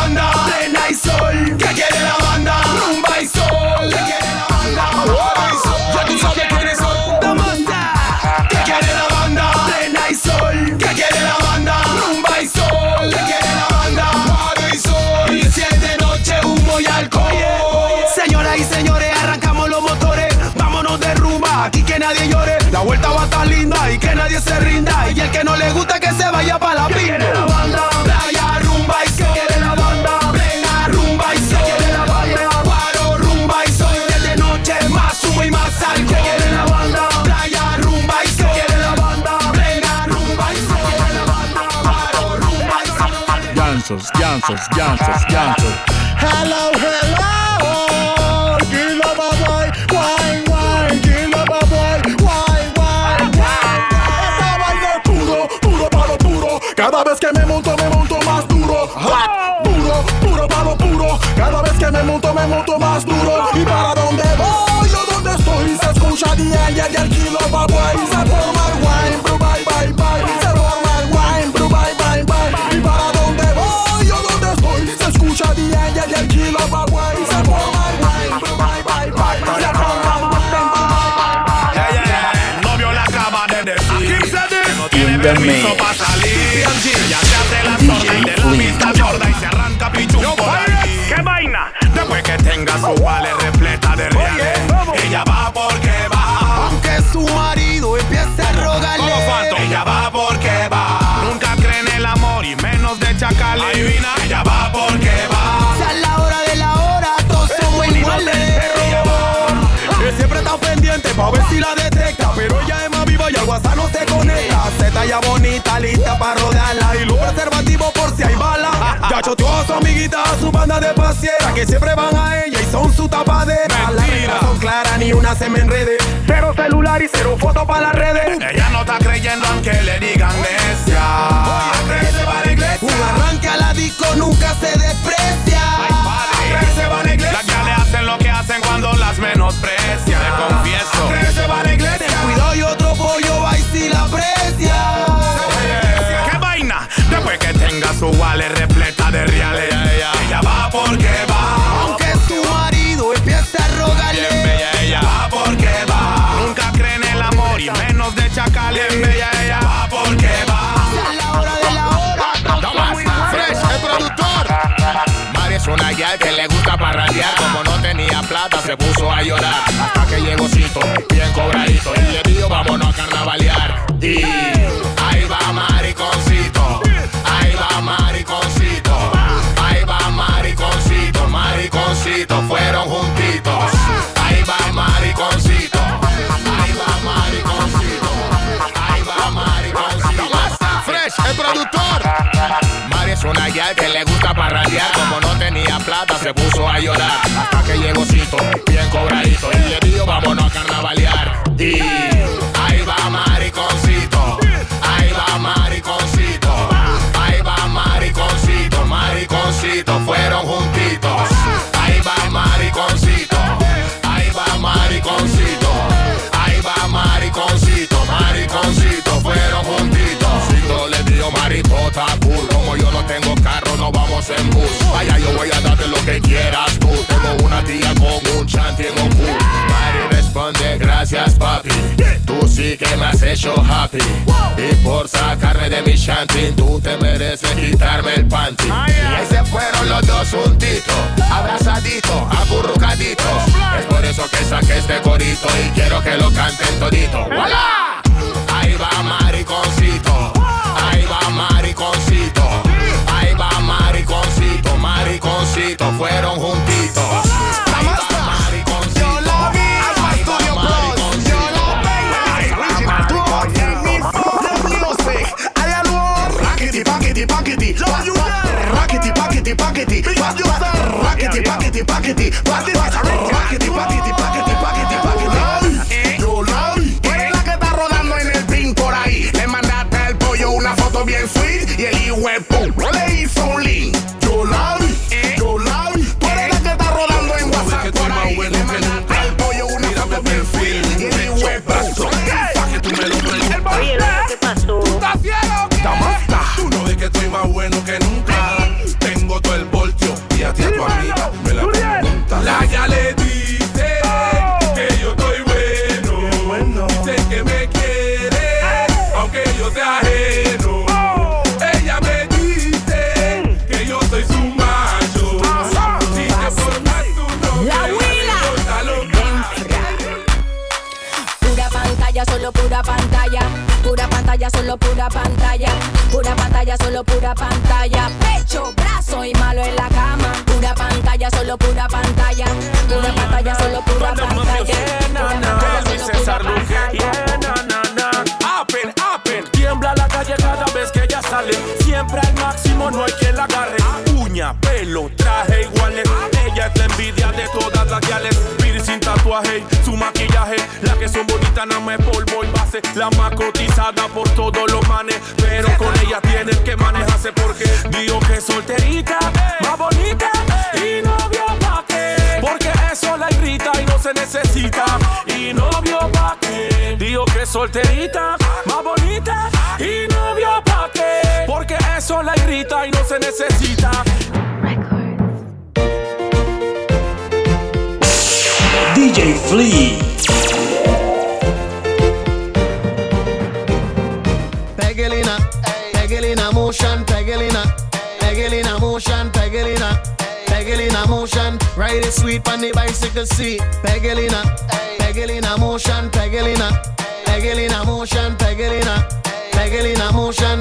nadie se rinda. Y el que no le gusta que se vaya para la pinta. Playa, rumba y sol. Quiere la banda. Plena, rumba y sol. Quiere la banda. Paro, rumba y sol. De noche, más humo y más alcohol. Quiere la banda. Playa, rumba y sol. Quiere la banda. Plena, rumba y sol. Quiere la banda. Paro, rumba y sol. Gansos, gansos, gansos, gansos. Hello, hello. Que me monto, me monto más duro. Y para dónde voy o dónde estoy, se escucha bien y el kilo boy. Se forma el wine, bro, bye, bye, bye. Se forma el wine, bro, bye, bye, bye. Y para dónde voy o dónde estoy, se escucha bien y el kilo boy. Se forma el wine, bro, bye, bye, bye. Se forma el Novio la acaba de decir que no tiene talla bonita, lista para rodearla. Y los preservativos por si hay bala. Ya choteó a su amiguita, a su banda de pasiera. Que siempre van a ella y son su tapadera. Las reglas son claras se me enrede. Cero celular y cero foto para las redes. Ella no está creyendo aunque le digan necia. se va a la iglesia. Un arranque a la disco nunca se desprecia. se va a la iglesia. Las que le hacen lo que hacen cuando las menosprecian. Te confieso. se va a la iglesia. Su wallet repleta de reales. Ella va porque va. Aunque su marido empiece a rogarle. Bien bella ella va porque va. Nunca cree en el amor y menos de chacal. Bien bella ella va porque va. Es la hora de la hora. Fresh, el productor. Mari es una guía que le gusta parrandear. Como no tenía plata, se puso a llorar. Hasta que llegó Cito, bien cobradito. Y le dijo, vámonos a carnavalear. Y es una guía que le gusta parrandear. Como no tenía plata, se puso a llorar. Hasta que llegó Cito, bien cobradito. Y le dijo, vámonos a carnavalear. Y ahí va mariconcito. Ahí va mariconcito. Ahí va mariconcito. Mariconcito, fueron juntitos. Vaya, yo voy a darte lo que quieras tú. Tengo una tía con un chanti en un. Mari responde, gracias papi. Tú sí que me has hecho happy. Y por sacarme de mi shanty, tú te mereces quitarme el panty. Y ahí se fueron los dos juntitos, abrazaditos, acurrucaditos. Es por eso que saqué este corito y quiero que lo canten todito. ¡Voilà! Ahí va mariconcito, ahí va mariconcito, mariconcito, mariconcito, fueron juntitos. Ahí va mariconcito. Yo la vi. Alfa Studio Bros. Yo la vi. Original Tupac. En mi fucking music. I alone. Rackety, packety, packety. Rackety, packety, packety. Rackety, packety, packety. Rackety, packety, packety, packety, packety. Más bueno que nunca. Tengo todo el voltio y a ti a tu amiga me la pregunta. La ya le dice que yo estoy bueno. Dice que me quiere, aunque yo sea ajeno. Ella me dice que yo soy su macho. Si te portas tú no La Pura pantalla, solo pura pantalla. Pura pantalla, solo pura pantalla. Pantalla, solo pura pantalla. Pecho, brazo y malo en la cama. Pura pantalla, solo pura pantalla. Pura pantalla, solo pura pantalla. Apen, apen, tiembla la calle cada vez que ella sale. Siempre al máximo, no hay quien la agarre. Uña, pelo, traje iguales. Ella es la envidia de todas las guiales. Piercing, tatuaje, su maquillaje. Las que son bonitas, más es polvo La más cotizada por todos los manes. Pero con ella tienes que manejarse porque digo que es solterita, más bonita y novio pa' qué. Porque eso la irrita y no se necesita. Y novio pa' qué. Digo que es solterita, más bonita y novio pa' qué. Porque eso la irrita y no se necesita. DJ Flea. Motion, Pegelina, Pegelina motion, Pegelina, Pegelina motion. Ride it sweet on the bicycle seat. Pegelina, Pegelina motion, Pegelina, Pegelina motion, Pegelina, Pegelina motion.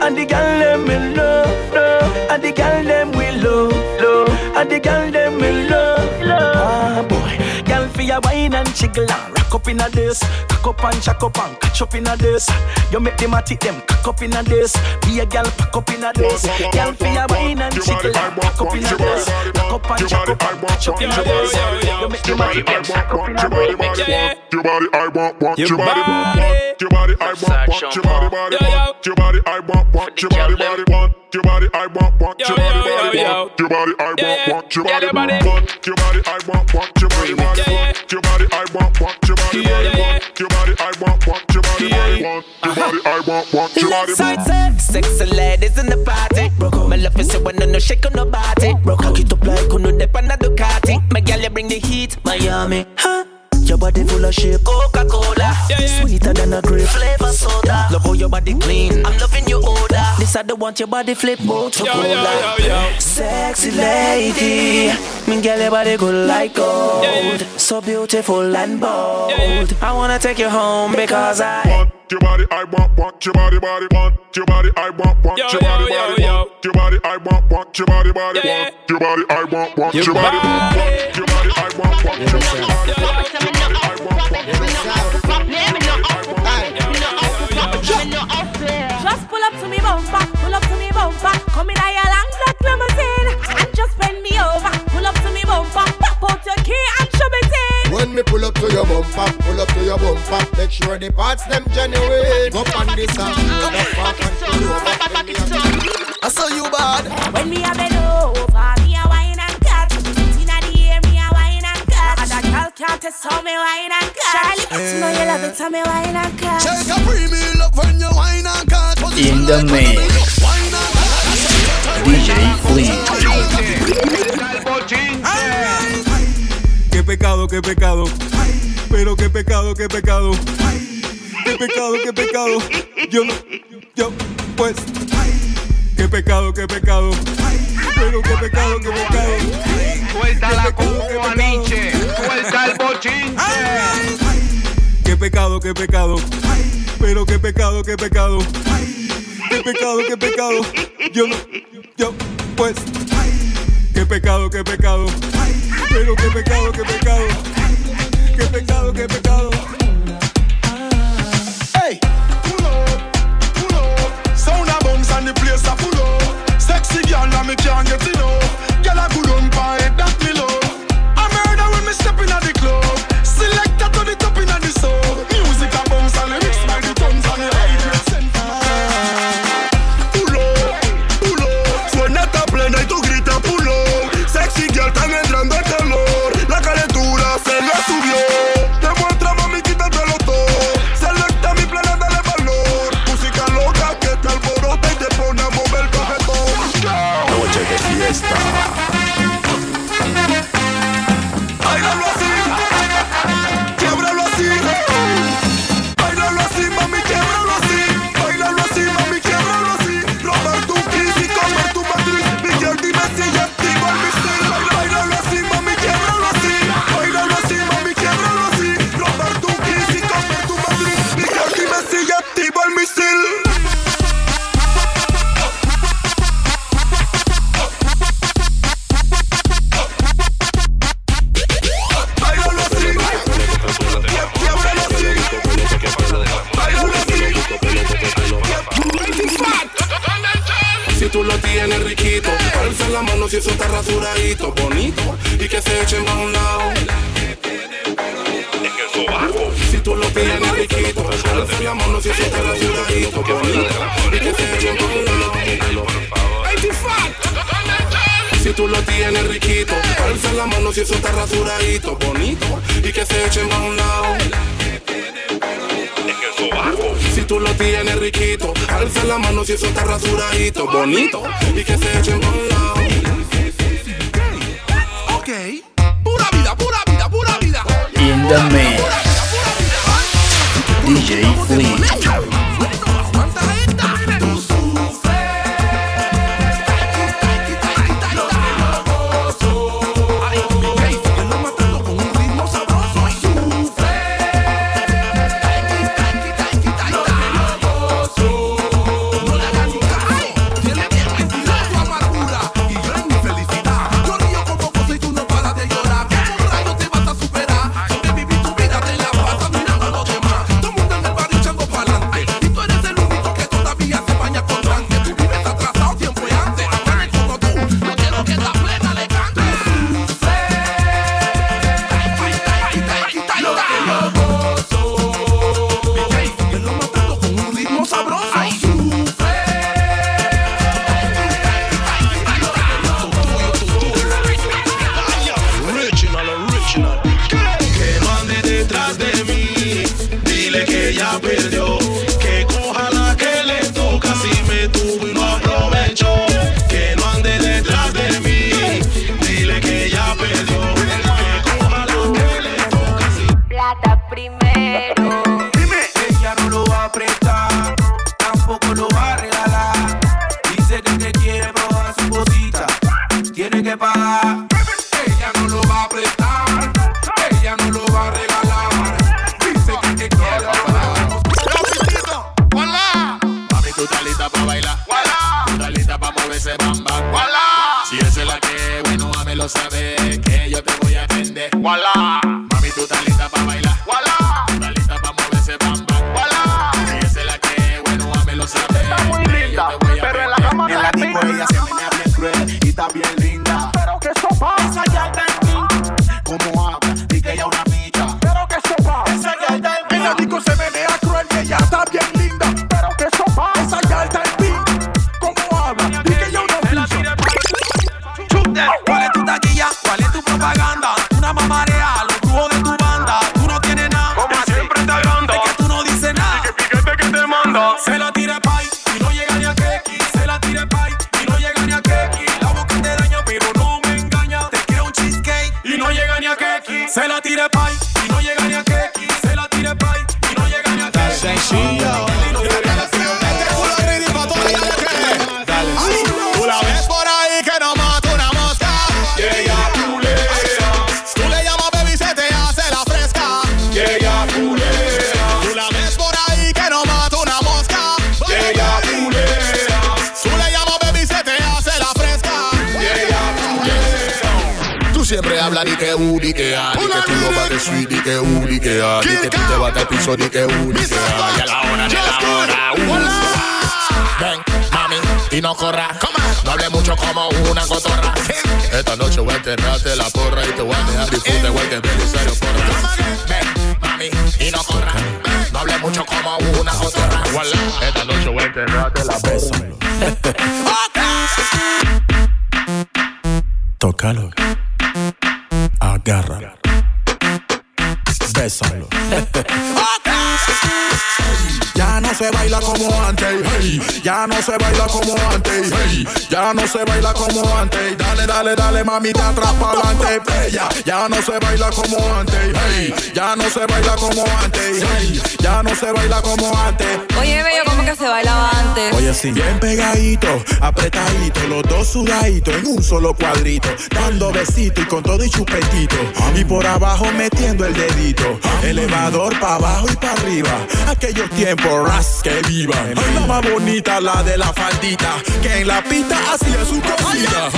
And the girl them will love, love. And the girl them will love, love. And the girl them will love, love. Ah boy, girl for your wine and jiggle and rock up in a this, cock up and jack up and catch up in a this. You make them a tick them cock up in a this. Be a girl pack up in a this. Girl for your wine and jiggle and rock up in a this. Chuck up and chuck up and chuck in my boys. You make the money get chuck up in my boys. Your body, I want, want your body, want your body, I want, want your body, body, want your body, I want, want your body, body, want your body, I want, want your body, body, want your body, I want, want your body, want your body, I want, want your body, body, want your body, I want, want your body, your body, I want, want your body, body, want your body, I want, want your body. Sexy ladies in the party. My love is when no shake on no body. Cock it up like uno de pana Ducati. My gal you bring the heat, Miami. Huh? Your body full of shape, Coca-Cola. Sweeter than a grape. Flavor soda. Love how your body clean. I'm loving your odor. This I don't want your body flip. Motorola Sexy lady. Me girl your body good like gold. So beautiful and bold. I wanna take you home because I Your body, I want, want your body, body, want your body, I want, want your body, body, want your body, I want, want your body, body, want your body, I want, want your body, want your body, I want, want your body, body, want your body, I want, want Just pull up to me bumper, pull up to me bumper. Come in your long black limousine and just bend me over. Pull up to me bumper, pop out your key and show me in. When me pull up to your bumper, pull up to your bumper, make sure the parts them genuine. Up on this and pull up back and pull over. I saw you bad. When me a bend over, me a wine and cut. Inna the air, me a wine and cut. And a girl can't test how me wine and cut. Charlie, but you know you love it, how me wine and cut. Shake a premium up when you wine and cut. In the mix. DJ Flea. Pecado, qué pecado. Pero qué pecado, qué pecado. Qué pecado, qué pecado. Yo no, yo, pues. Qué pecado, qué pecado. Pero qué pecado, qué pecado. Suelta la como Nietzsche, suelta el bochinche. Qué pecado, qué pecado. Pero qué pecado, qué pecado. Qué pecado, qué pecado. Yo no, yo, pues. Qué pecado, qué pecado. Pero qué pecado, qué pecado. Qué pecado, qué pecado. Hey, pull up, pull up. Sound a bounce and the place a full up. Sexy girl and me can't get enough. La mano si eso está rasuradito, bonito, y que se echen a un lado. Si tú lo tienes riquito, alza la mano si eso está rasuradito, bonito, y que se echen a un lado. Si tú lo tienes riquito, alza la mano si eso está rasuradito, bonito, y que se echen a un lado. Tú lo tienes riquito, alza la mano si eso está rasuradito, bonito, y que se echen a un lado. Ok. Pura vida, pura vida, pura vida. In the mix. DJ Flea. solo cuadrito. Dando besito y con todo y chupetito. Y por abajo metiendo el dedito. Elevador pa abajo y para arriba. Aquellos tiempos, ras que viva. La más bonita, la de la faldita. Que en la pista hacía su cosita.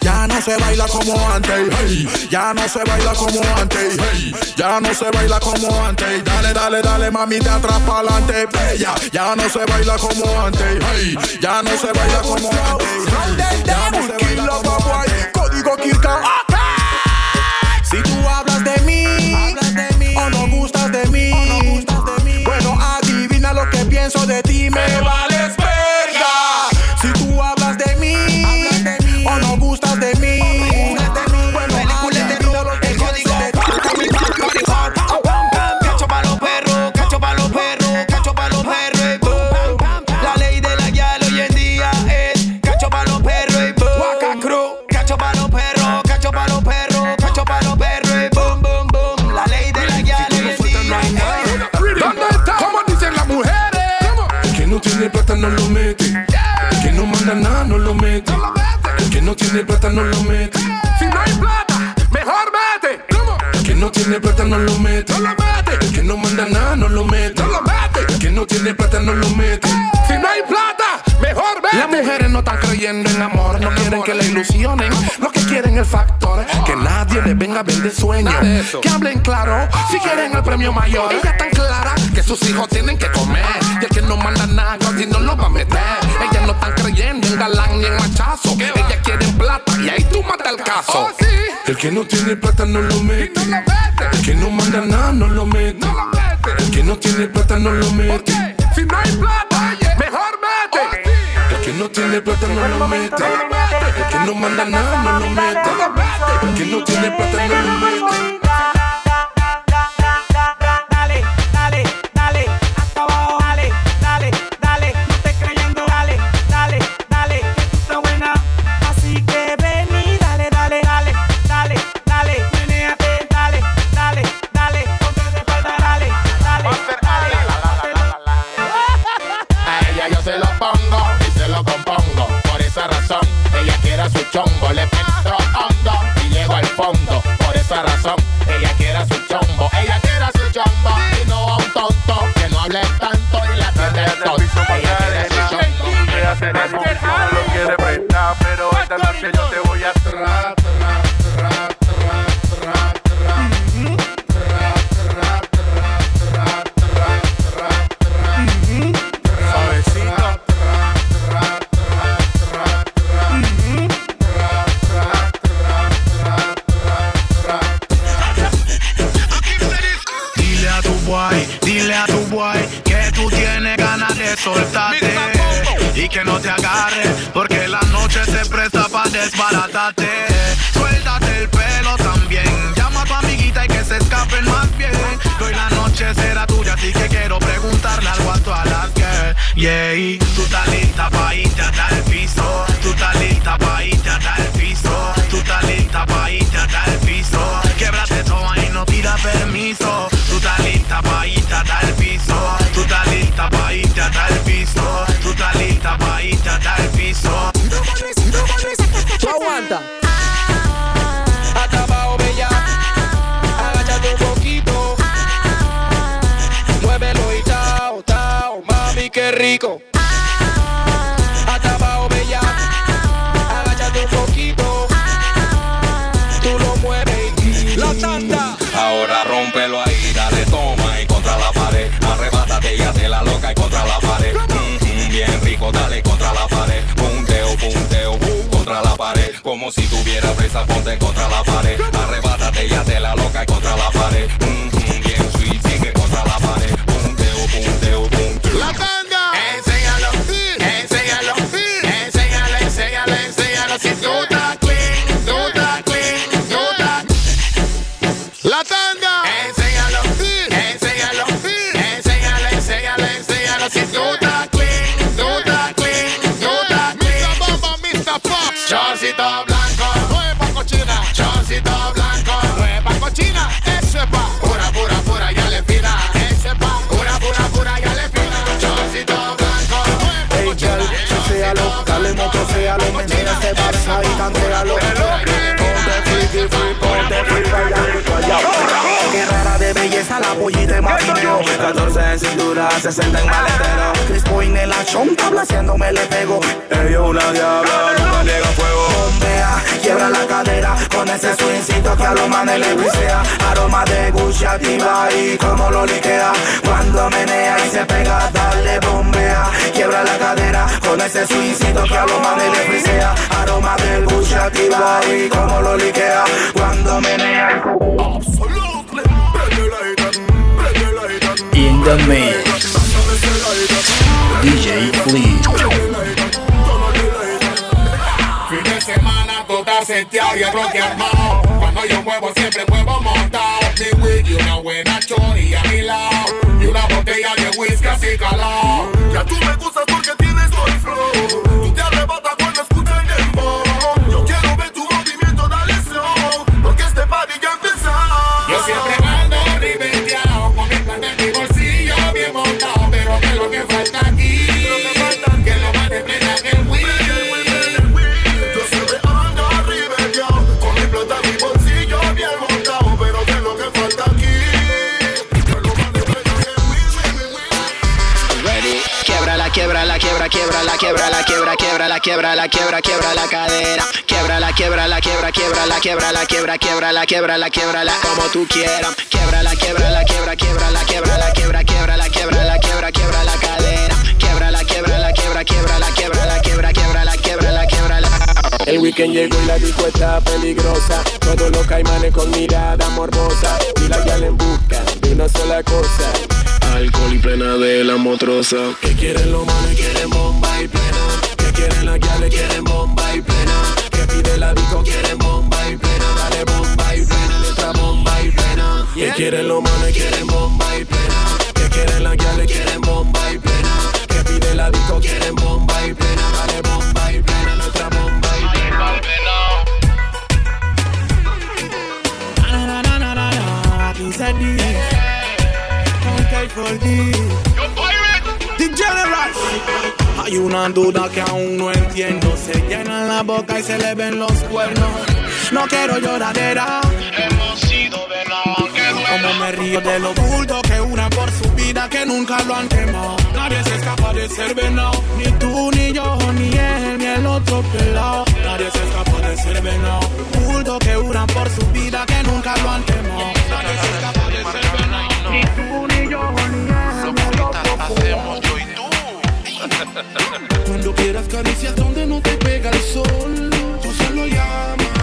Ya no se baila como antes. Ya no se baila como antes. Ya no se baila como antes. Dale, dale, dale, mamita, atrás pa'lante, bella. Ya no se baila como antes. Ya no se baila como antes. Ella tan clara que sus hijos tienen que comer. Y el que no manda nada, si no lo va a meter. Ella no están creyendo en galán ni en machazo. Ella quiere plata y ahí tú mata el caso. Oh, sí. El que no tiene plata no lo mete. No. El que no manda nada no lo mete. No. El que no tiene plata no lo mete. Si no hay plata, mejor mete. Oh, el que no tiene plata no lo mete. El que no manda nada no lo mete. El que no tiene plata no lo mete. Swingcito que a los manes le brisea. Aroma de Gucci activa y como lo liquea. Cuando menea y se pega, dale bombea. Quiebra la cadera con ese swingcito que a los manes le brisea. Aroma de Gucci y como lo liquea. Cuando menea In the mix. DJ Flea. Seteado y el bloque armado. Cuando yo muevo siempre muevo montado. Mi wig y una buena chori a mi lado. Y una botella de whisky así calado. Ya tú me gustas porque tienes buen flow. Quiebra la quiebra la quiebra quiebra la quiebra la quiebra quiebra la cadera quiebra la quiebra la quiebra quiebra la quiebra la quiebra quiebra la quiebra la quiebra la como tú quieras quiebra la quiebra la quiebra quiebra la quiebra la quiebra quiebra la quiebra la quiebra quiebra la cadera quiebra la quiebra la quiebra quiebra la quiebra la quiebra quiebra la quiebra la quiebra la El weekend llegó y la disco está peligrosa. Todos los caimanes con mirada morbosa. Y la gal en busca de una sola cosa. Alcohol y plena de la motrosa. Que quieren los manes, quieren bomba y plena. Que quieren la gales, quieren bomba y plena. Que pide la disco, quieren bomba y plena. Dale bomba y plena, letra bomba y plena. Que quieren los manes, quieren bomba y plena. Que quieren la gales, quieren bomba y plena. Que pide la disco, quieren bomba y The general. Hay una duda que aún no entiendo. Se llenan la boca y se le ven los cuernos. No quiero lloradera. Hemos sido venados. Como me río de lo bulto que una por su vida que nunca lo han quemado. Nadie se escapa de ser venado. Ni tú, ni yo, ni él, ni el otro pelado. Nadie se escapa de ser venado. Bulto que una por su vida que nunca lo han quemado. Nadie se escapa de ser venado. Ni tú, ni yo, ni Cuando quieras caricias donde no te pega el sol, tú solo llama,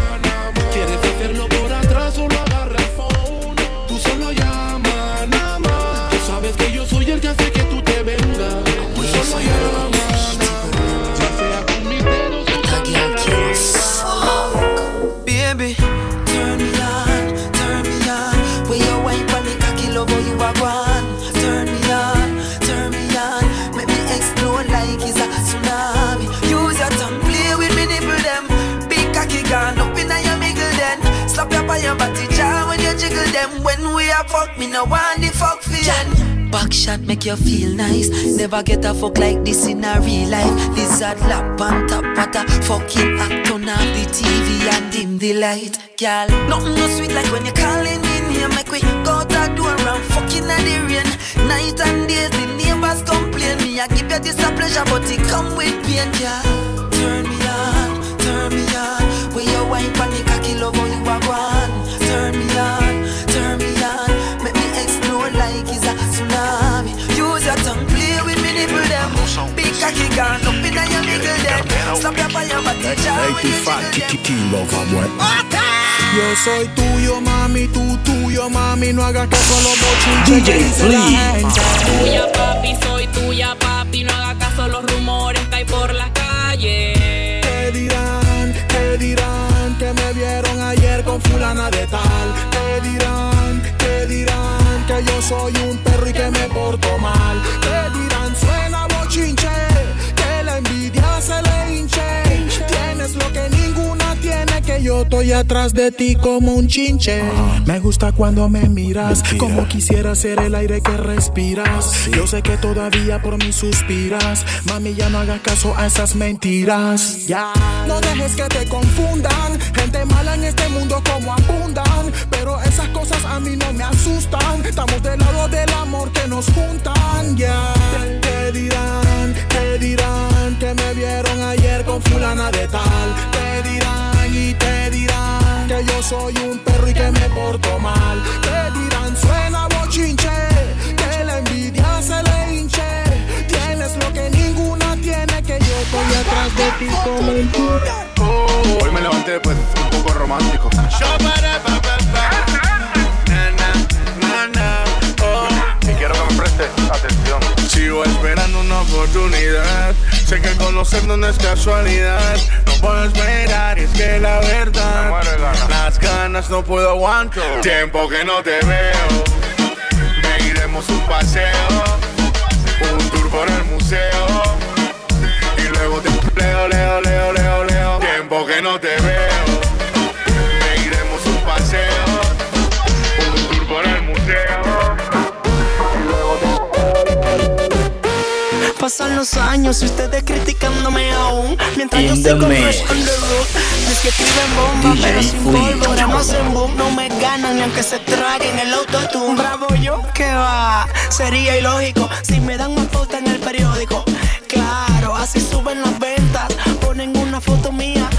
them. When we are fuck, me no want the fuck feeling. Back shot make you feel nice. Never get a fuck like this in a real life. Lizard lap on top, what a fucking act on off the TV and dim the light. Girl, nothing no sweet like when you're calling in here. Make we go to door around fucking in the rain. Night and days, the neighbors complain. Me, I give you this a pleasure, but it come with pain, girl. Turn me on, turn me on. When you wine the cocky, love how you are gone. Turn me on, nipple them. Big cocky gone up your. Yo soy tuyo, mami, tú tuyo, mami. No hagas caso a los bochinches DJ Flea. Tuya papi, soy tuya papi, no haga caso a los rumores que hay por la calle. ¿Qué dirán? ¿Qué dirán? Que me vieron ayer con fulana de tal. ¿Qué dirán? ¿Qué dirán? Que yo soy un perro y que me porto mal. ¿Qué dirán? Yo estoy atrás de ti como un chinche. Me gusta cuando me miras. Como quisiera ser el aire que respiras. Yo sé que todavía por mí suspiras. Mami, ya no hagas caso a esas mentiras. Ya. No dejes que te confundan. Gente mala en este mundo como abundan. Pero esas cosas a mí no me asustan. Estamos del lado del amor que nos juntan. Ya. ¿Qué que yo soy un perro y que me porto mal. Te dirán, suena bochinche, que la envidia se le hinche. Tienes lo que ninguna tiene, que yo estoy atrás de ti como un. Hoy me levanté pues un poco romántico. Y quiero que me preste atención. Sigo esperando una oportunidad. Sé que conocernos no es casualidad. No puedo esperar, es que la verdad. Las ganas no puedo aguantar. Tiempo que no te veo. Me iremos un paseo. Un tour por el museo. Y luego te leo, leo, leo, leo, leo. Tiempo que no te veo. Pasan los años y ustedes criticándome aún Mientras yo sigo fresh road Es que escriben bombas DJ pero sin pólvora no hacen boom No me ganan ni aunque se traguen el autotune. Bravo yo, que va, sería ilógico Si me dan una foto en el periódico. Claro, así suben las ventas Ponen una foto mía,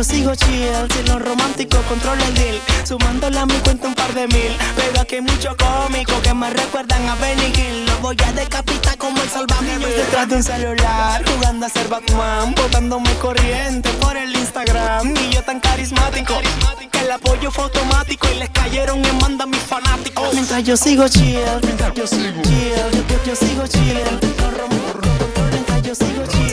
yo sigo chill. Si lo romántico controla el deal. Sumándole a mi cuenta un par de mil. Pero aquí hay mucho cómico Que me recuerdan a Benny Hill. Lo voy a decapitar como el salvavidas Detrás de un celular. Jugando a ser Batman Botándome corriente por el Instagram. Y yo tan carismático Que el apoyo fue automático Y les cayeron en manda a mis fanáticos. Mientras yo sigo chill Mientras yo sigo chill Yo, yo sigo chill. Yo sigo chill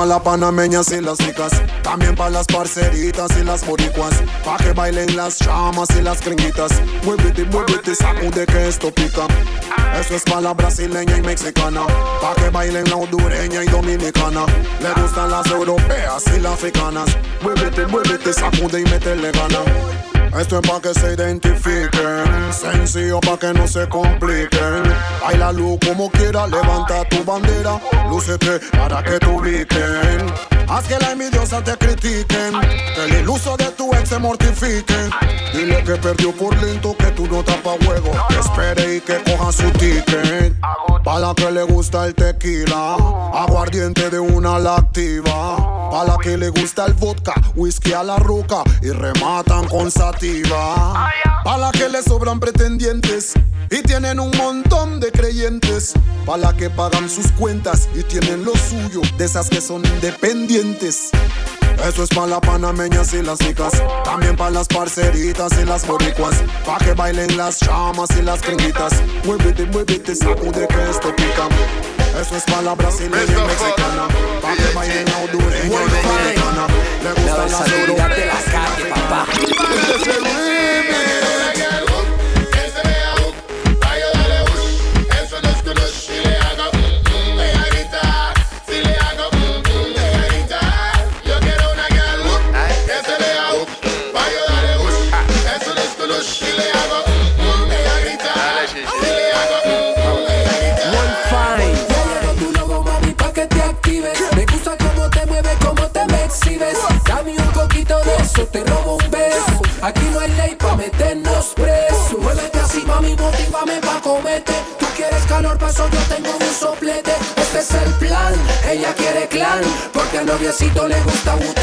para las panameñas y las ricas. También para las parceritas y las boricuas. Pa' que bailen las chamas y las gringuitas. Muévete, muévete, sacude que esto pica. Eso es para la brasileña y mexicana. Pa' que bailen la hondureña y dominicana. Le gustan las europeas y las africanas. Muévete, muévete, sacude y métele gana. Esto es pa' que se identifiquen, sencillo pa' que no se compliquen. Bailalo como quiera, levanta tu bandera, lúcete para que te ubiquen. Haz que la envidiosa te critiquen, que el iluso de tu ex se mortifique. Dile que perdió por lento, que tú no tapa juego. Que espere y que coja su ticket. Pa' la que le gusta el tequila, aguardiente de una la activa. Pa' la que le gusta el vodka, whisky a la ruca y rematan con sativa. Pa' la que le sobran pretendientes y tienen un montón de creyentes. Pa' la que pagan sus cuentas y tienen lo suyo, de esas que son independientes. Eso es pa' las panameñas y las chicas. También pa' las parceritas y las boricuas. Pa' que bailen las chamas y las gringuitas. Muévete, muévete, sacude que esto pica. Eso es pa' la brasileña y mexicana. Pa' que bailen la hondureña y dominicana. Le gustan las europeas. de la calle, papá. Noviecito le gusta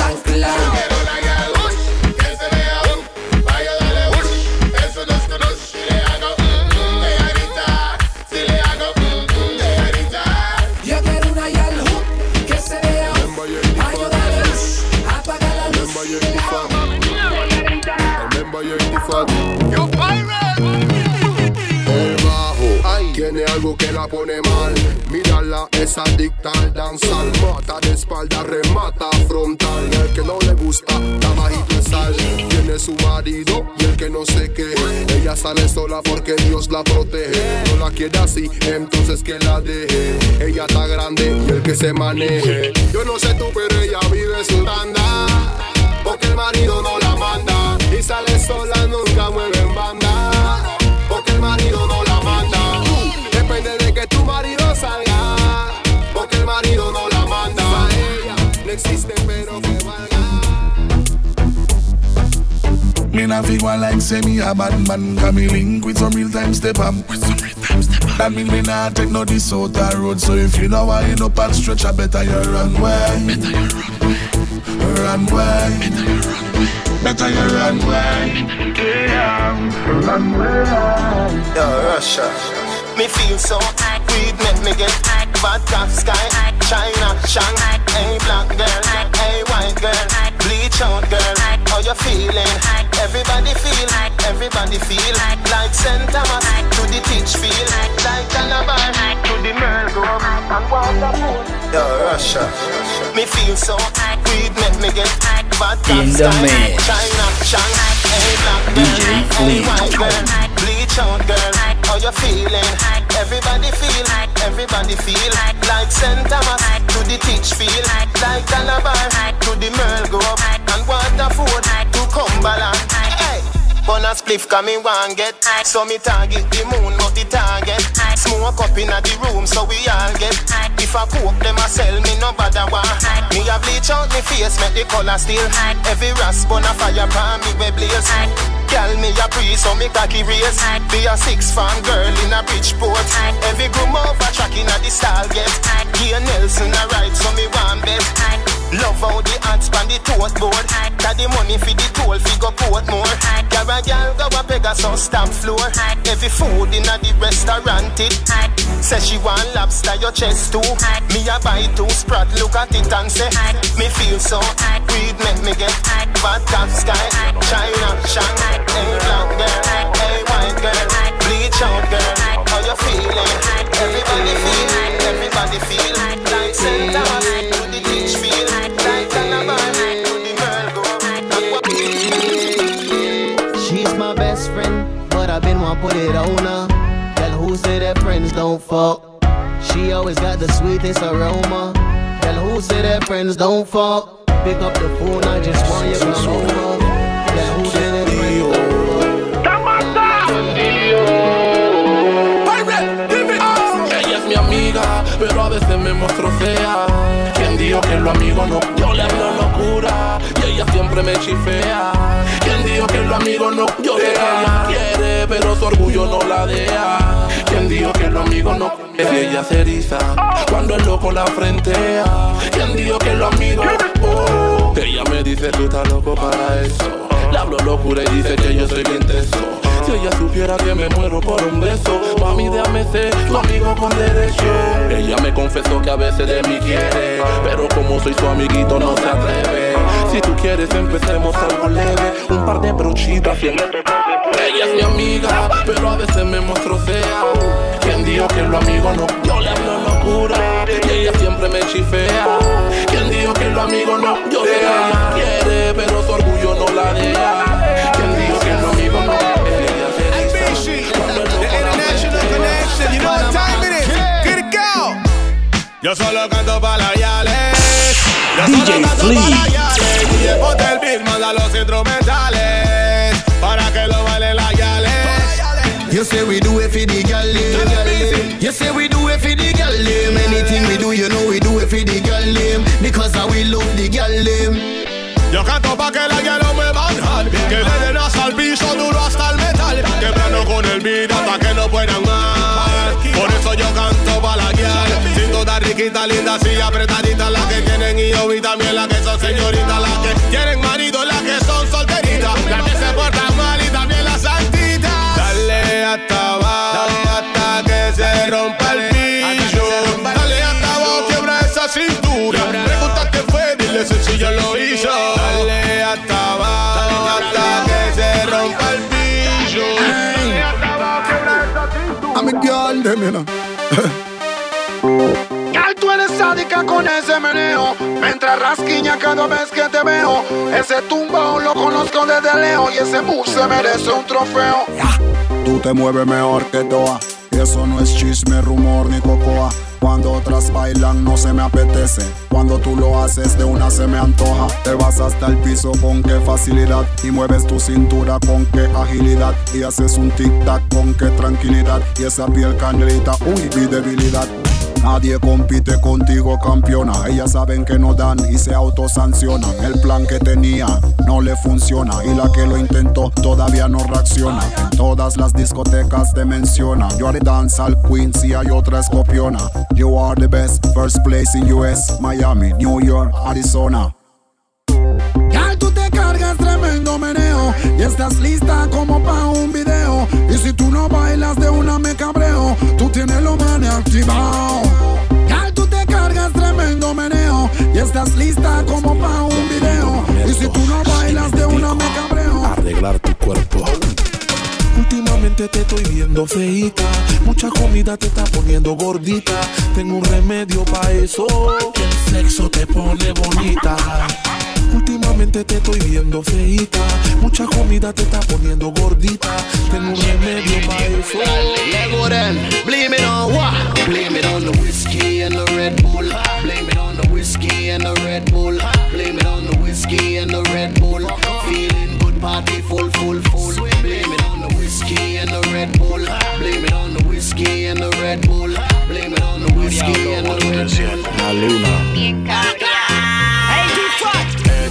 porque Dios la protege. No la quiere así, entonces que la deje. Ella está grande y el que se maneje. Yo no sé tú, pero ella vive su say me a bad man Got me link with some real time step up. That mean me not take no this out the road So if you know why you up and stretch I better you run way. Better you run way. Better you run way. Yeah, run way. Yo, Russia. Me feel so weed make me get vodka sky, China, Shanghai, hey black girl, hey white girl, bleach out girl. How you feeling? Everybody feel, everybody feel. Like St. Thomas to the teach feel like Calabar to the Merle Grove and Waterford. Yo, Russia. Me feel so weed make me get vodka In the sky, mix. China, Shanghai, hey black girl, DJ hey Flea. white girl, bleach out girl. How you feeling? Everybody feel, everybody feel. Like St. Thomas to the teach feel like Calabar to the Merle Grove and Waterford to Cumberland. Hey. Wanna spliff come in one get. So me target the moon not the target. Smoke up in the room so we all get. If I cook them I sell me no bother wa Me a bleach out me face make the color still. Every rasp on a fire pan me we blaze. Girl me a pre so me cocky race. Be a six fan girl in a Bridgeport Every groom over track in a the style get. Gear Nelson a ride so me want bet Love how the ants pan the tote board. Got the money for the toll fi go Portmore Got a girl go a Pegasus stamp floor. Every food in the restaurant it. Say she want lobster your chest too. Me a buy two sprat look at it and say Me feel so weed make me get Vodka sky. China Shanghai Hey black girl Hey white girl Bleach out girl. How you feeling? Everybody feel Everybody feel. Like St. Thomas I'ma put it on her. Girl, who say that friends don't fuck? She always got the sweetest aroma. Tell who say that friends don't fuck? Pick up the phone, I just want you to come over. Girl, who say that friends don't fuck? Ella es mi amiga, pero a veces me muestro fea. ¿Quién dijo que lo amigo no? Yo le hablo locura y ella siempre me chifea. ¿Quién dijo que lo amigo no? Ella quiere, pero su orgullo no la deja. ¿Quién dijo que lo amigo no? Ella se eriza cuando el loco la frentea. ¿Quién dijo que lo amigo oh? Ella me dice tú estás loco para eso. Le hablo locura y dice que yo soy bien teso. Si ella supiera que me muero por un beso, mami déjame ser tu amigo con derecho. Ella me confesó que a veces de mí quiere, pero como soy su amiguito no se atreve. Si tú quieres empecemos algo leve, un par de brochitas y el ella es mi amiga, pero a veces me muestro fea. ¿Quién dijo que lo amigo no? Yo le hablo locura y ella siempre me chifea. ¿Quién dijo que lo amigo no? Yo sé que ella quiere, pero su orgullo no la deja. ¿Quién dijo que lo amigo no? Ella se eriza cuando el loco la Connection, you know what time it is. Get it go. Yo solo canto para la Yales. Yo DJ Flea. para la Yales. DJ ponte el beat, manda los instrumentales. Para que lo baile la Yales. You say we do it for the girl eh. them. You say we do it for the girl them. Eh. Anything we do, you know we do it for the girl them. Eh. Because I we love the girl them. Yo canto pa' que la guiala me bajan Que le den hasta el piso duro hasta el metal Quebrando con el beat hasta Riquita, linda, y apretadita Las que tienen y yo y también las que son señoritas Las que tienen marido, las que son solteritas. Las que se portan mal y también las santitas. Dale hasta abajo hasta que se rompa el piso Dale hasta abajo, quiebra esa cintura. Pregunta qué fue, dile si ella lo hizo. Dale hasta abajo hasta que se rompa el piso Dale hasta abajo, quiebra esa cintura. I'm a girl, con ese meneo. Me entra rasquiña cada vez que te veo. Ese tumbao lo conozco desde lejos y ese move se merece un trofeo. Tú te mueves mejor que Toa. Y eso no es chisme, rumor ni cocoa. Cuando otras bailan no se me apetece. Cuando tú lo haces de una se me antoja. Te vas hasta el piso con qué facilidad. Y mueves tu cintura con qué agilidad. Y haces un tic-tac con qué tranquilidad. Y esa piel canelita, uy, mi debilidad. Nadie compite contigo, campeona. Ellas saben que no dan y se autosancionan. El plan que tenía no le funciona. Y la que lo intentó todavía no reacciona. En todas las discotecas te mencionan. You are the dancehall queen, si hay otra escopiona. You are the best, first place in US, Miami, New York, Arizona. Gal, tú te cargas tremendo meneo y estás lista como pa' un video. Y si tú no bailas de una me cabreo, tú tienes los manes activados. Gal, tú te cargas tremendo meneo y estás lista como pa' un video. Y si tú no bailas de una me cabreo. Arreglar tu cuerpo. Últimamente te estoy viendo feita, mucha comida te está poniendo gordita. Tengo un remedio para eso, que el sexo te pone bonita. Últimamente te estoy viendo feita, mucha comida te está poniendo gordita. Tengo un remedio para eso. Lego then, blame it on what? Blame it on the whiskey and the Red Bull. Blame it on the whiskey and the Red Bull. Blame it on the whiskey and the Red Bull. Feeling good, party full, full, full. Blame it on the whiskey and the Red Bull. Blame it on the whiskey and the Red Bull. Blame it on the whiskey and the Red Bull. La luna.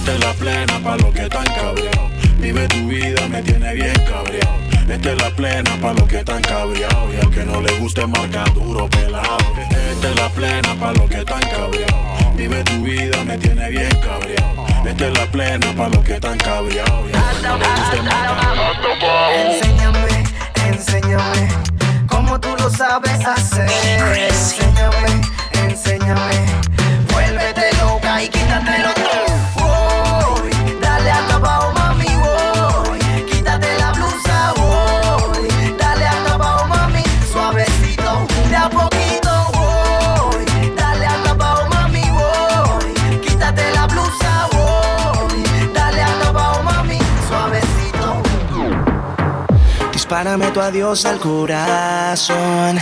Esta es la plena pa' lo que están cabreados. Vive tu vida, me tiene bien cabreado. Esta es la plena pa' lo que están cabreados. Y al que no le guste marca duro pelado. Esta es la plena pa' lo que están cabreados. Vive tu vida, me tiene bien cabreado. Esta es la plena pa' lo que están cabreados. Y al que no le guste marca Enséñame, enséñame cómo tú lo sabes hacer. Enséñame, enséñame. Vuélvete loca y quítatelo Dispárame tu adiós al corazón.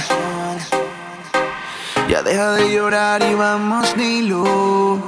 Ya deja de llorar y vamos, Nilo.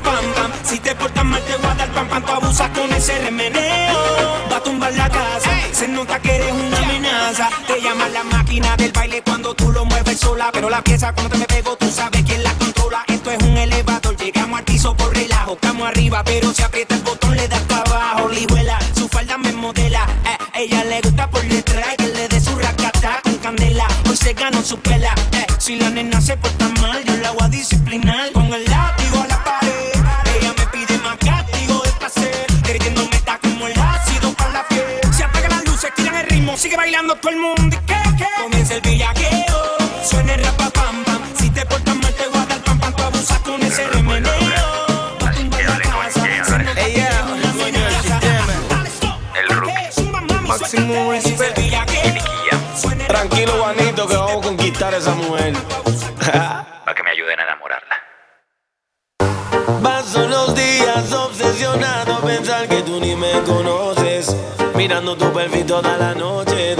pam pam. Si te portas mal te voy a dar pam pam. Tú abusas con ese remeneo. Va a tumbar la casa. Se nota que eres una amenaza. Te llaman la máquina del baile cuando tú lo mueves sola. Pero la pieza cuando te me pego tú sabes quién la controla. Esto es un elevador. Llegamos al piso por relajo. Estamos arriba pero si aprieta el botón le das para abajo. Lijuela, su falda me modela. Eh, ella le gusta por detrás que le dé su racata con candela. Hoy se ganó su pela. Eh, si la nena se porta mal yo la voy a disciplinar con el Sigue bailando todo el mundo y que. Comienza el villaqueo, suena el rapa pam pam. Si te portas mal te voy a dar pam pam, tú abusas con ese remeneo. Máximo respeto. Tranquilo, Juanito, que vamos a conquistar esa mujer. Mirando tu perfil toda la noche.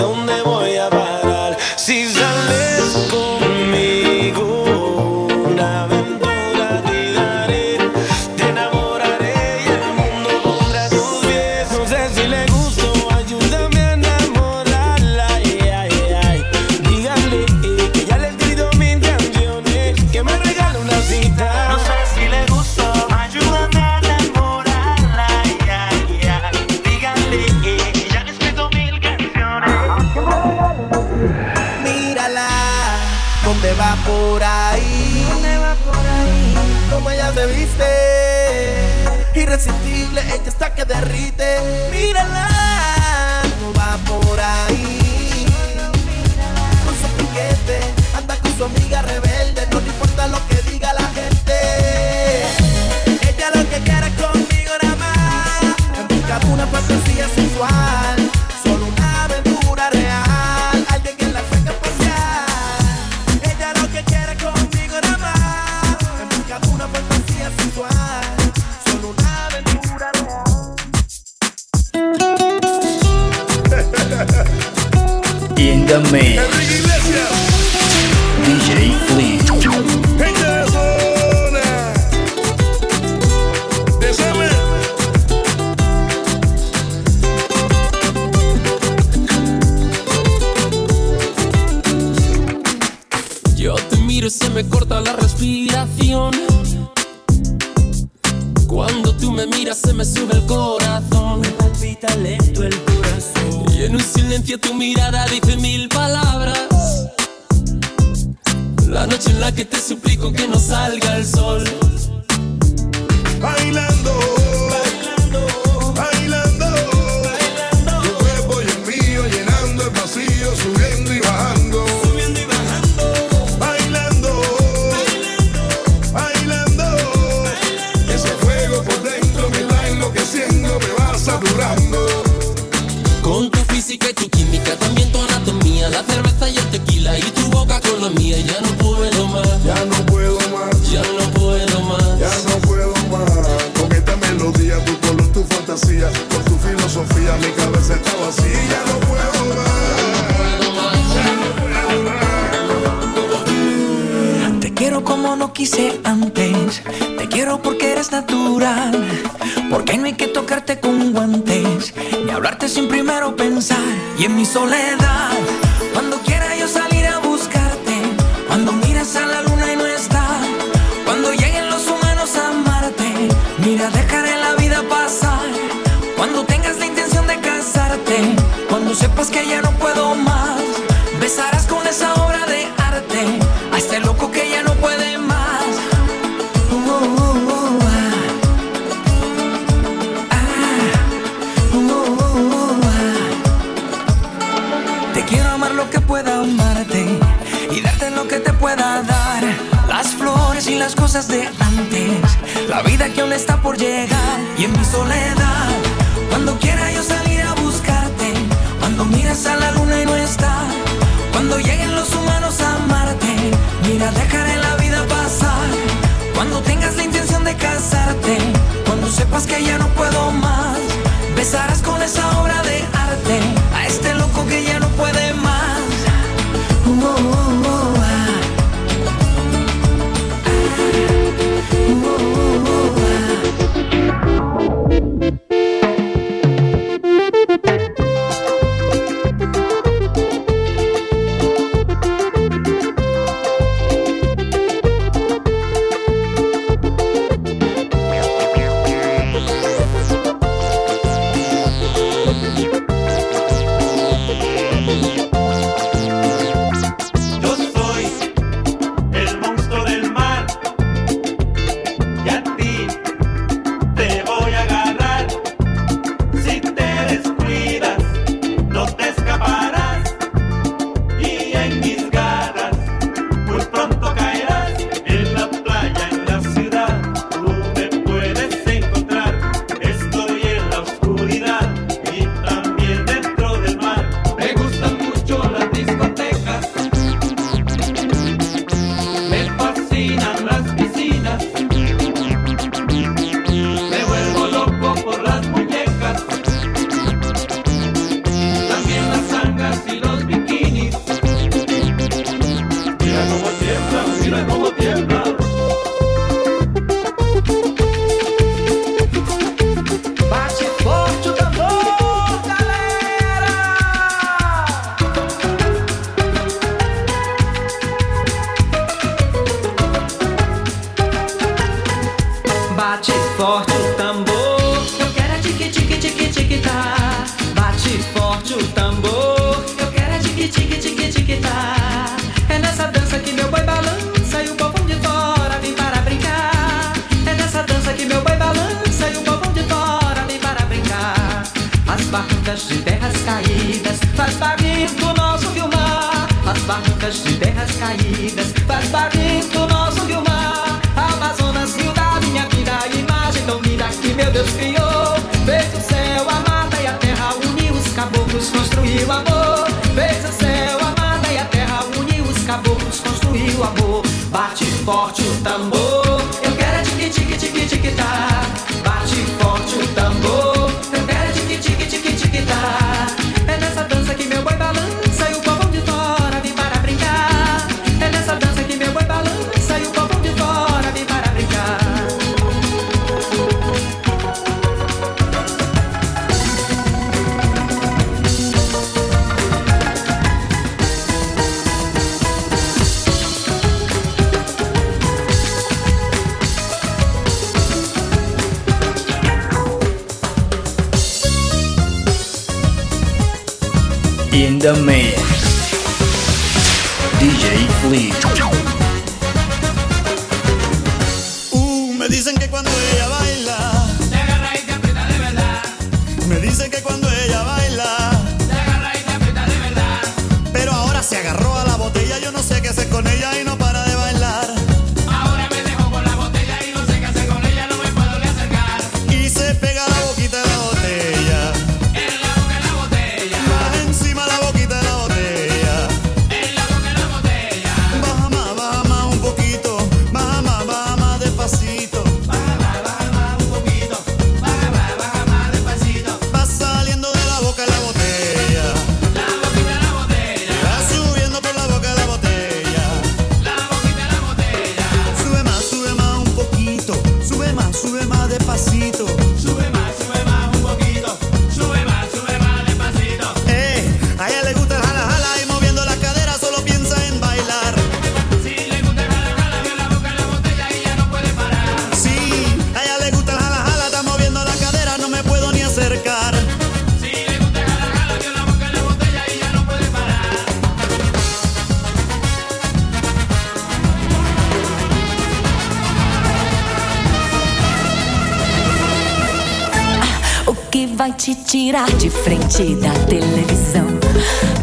Tirar de frente da televisão?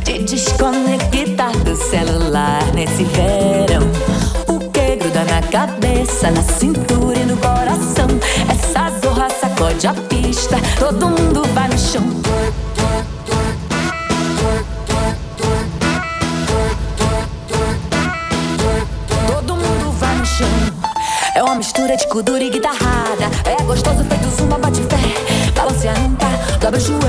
Te desconectar do celular nesse verão. O que gruda na cabeça, na cintura e no coração. Essa zorra sacode a pista, todo mundo vai no chão. Todo mundo vai no chão. É uma mistura de kuduro e guitarrada. double.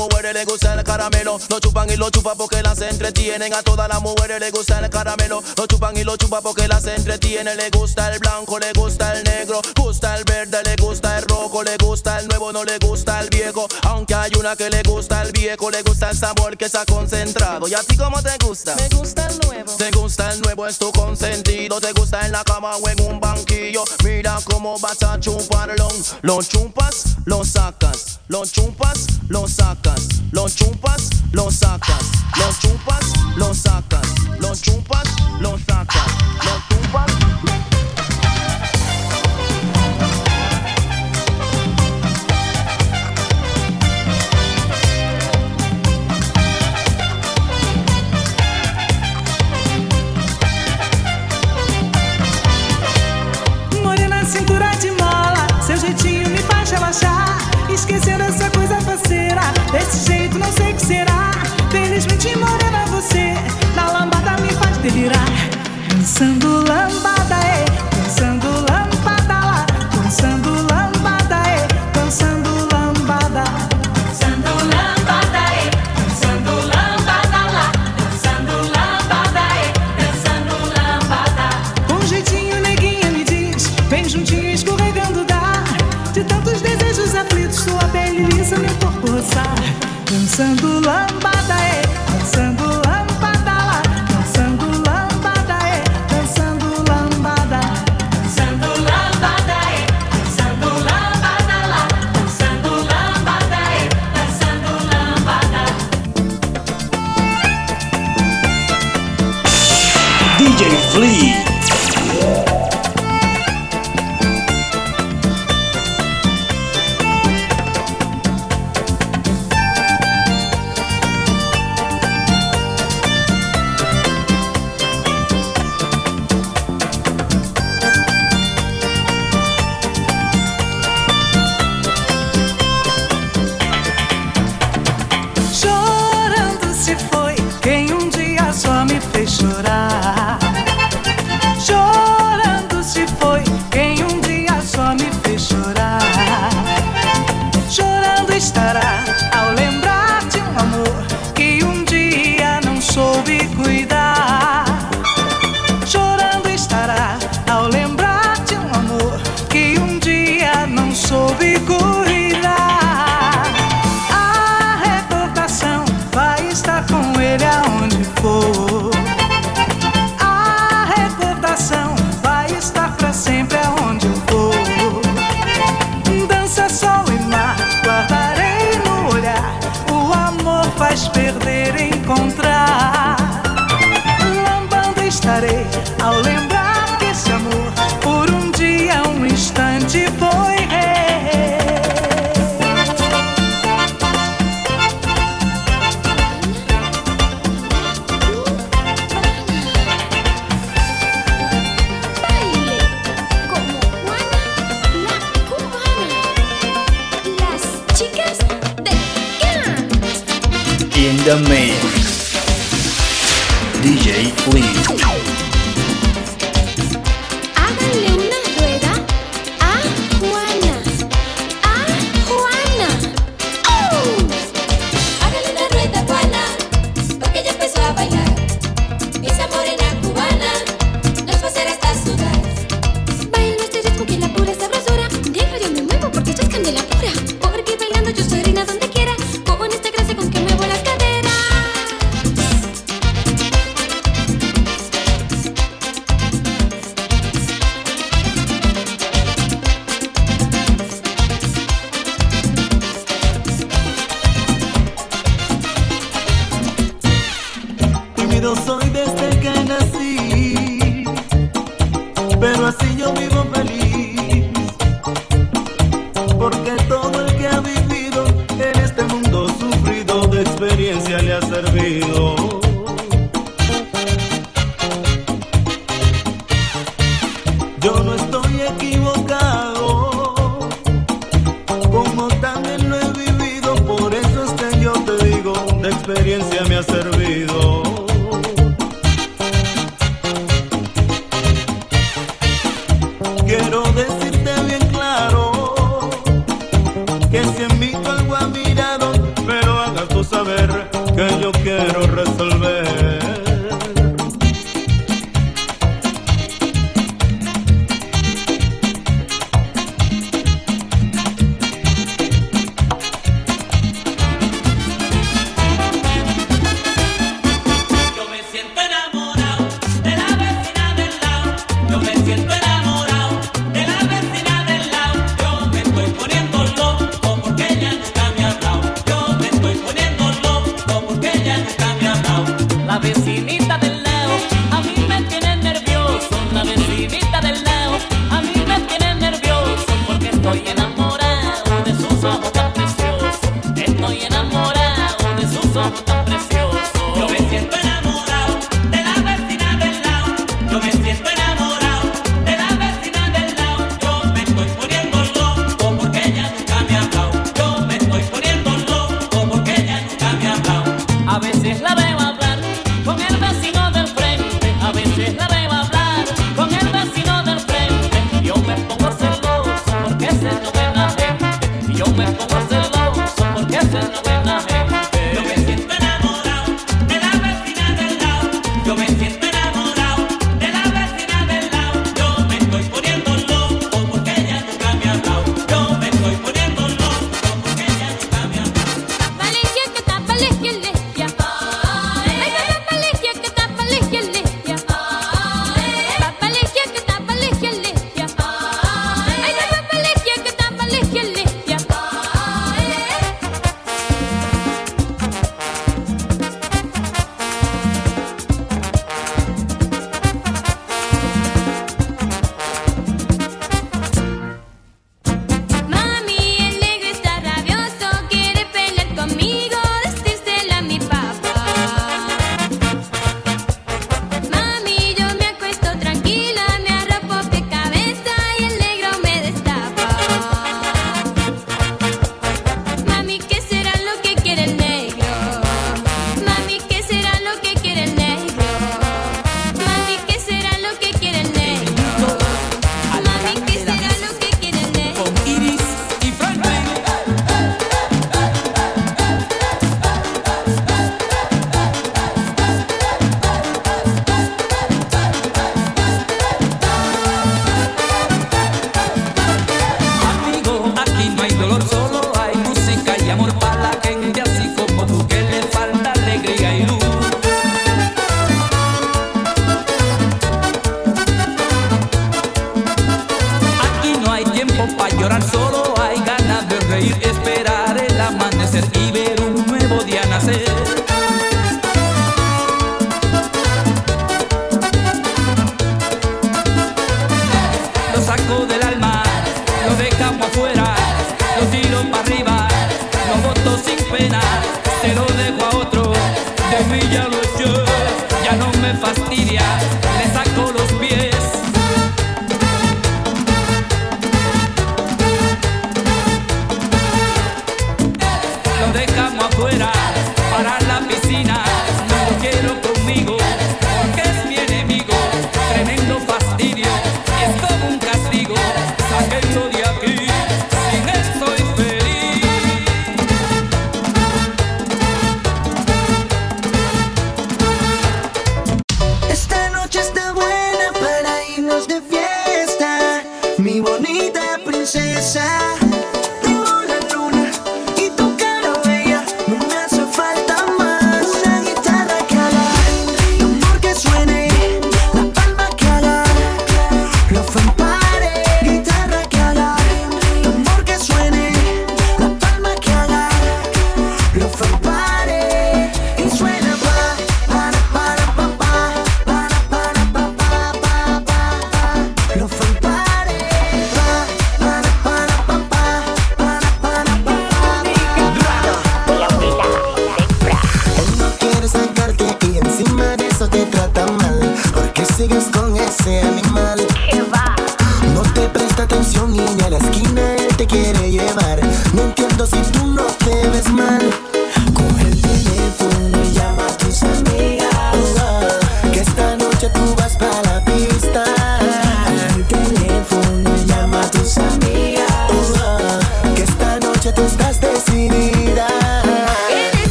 Mujeres les gusta el caramelo. Lo chupan y lo chupan porque las entretienen. A todas las mujeres les gusta el caramelo. Lo chupan y lo chupan porque las entretienen. Le gusta el blanco, le gusta el negro. Gusta el verde, le gusta el rojo. Le gusta el nuevo, no le gusta el viejo. Aunque hay una que le gusta el viejo. Le gusta el sabor que está concentrado. ¿Y a ti cómo te gusta? Me gusta el nuevo. Te gusta el nuevo, es tu consentido. Te gusta en la cama o en un banquillo. Cómo vas a chuparlo. Lo chupas, lo sacas. Lo chupas, lo sacas. Lo chupas, lo sacas. Lo chupas, lo sacas. Lo chupas, lo sacas.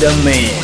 The mix.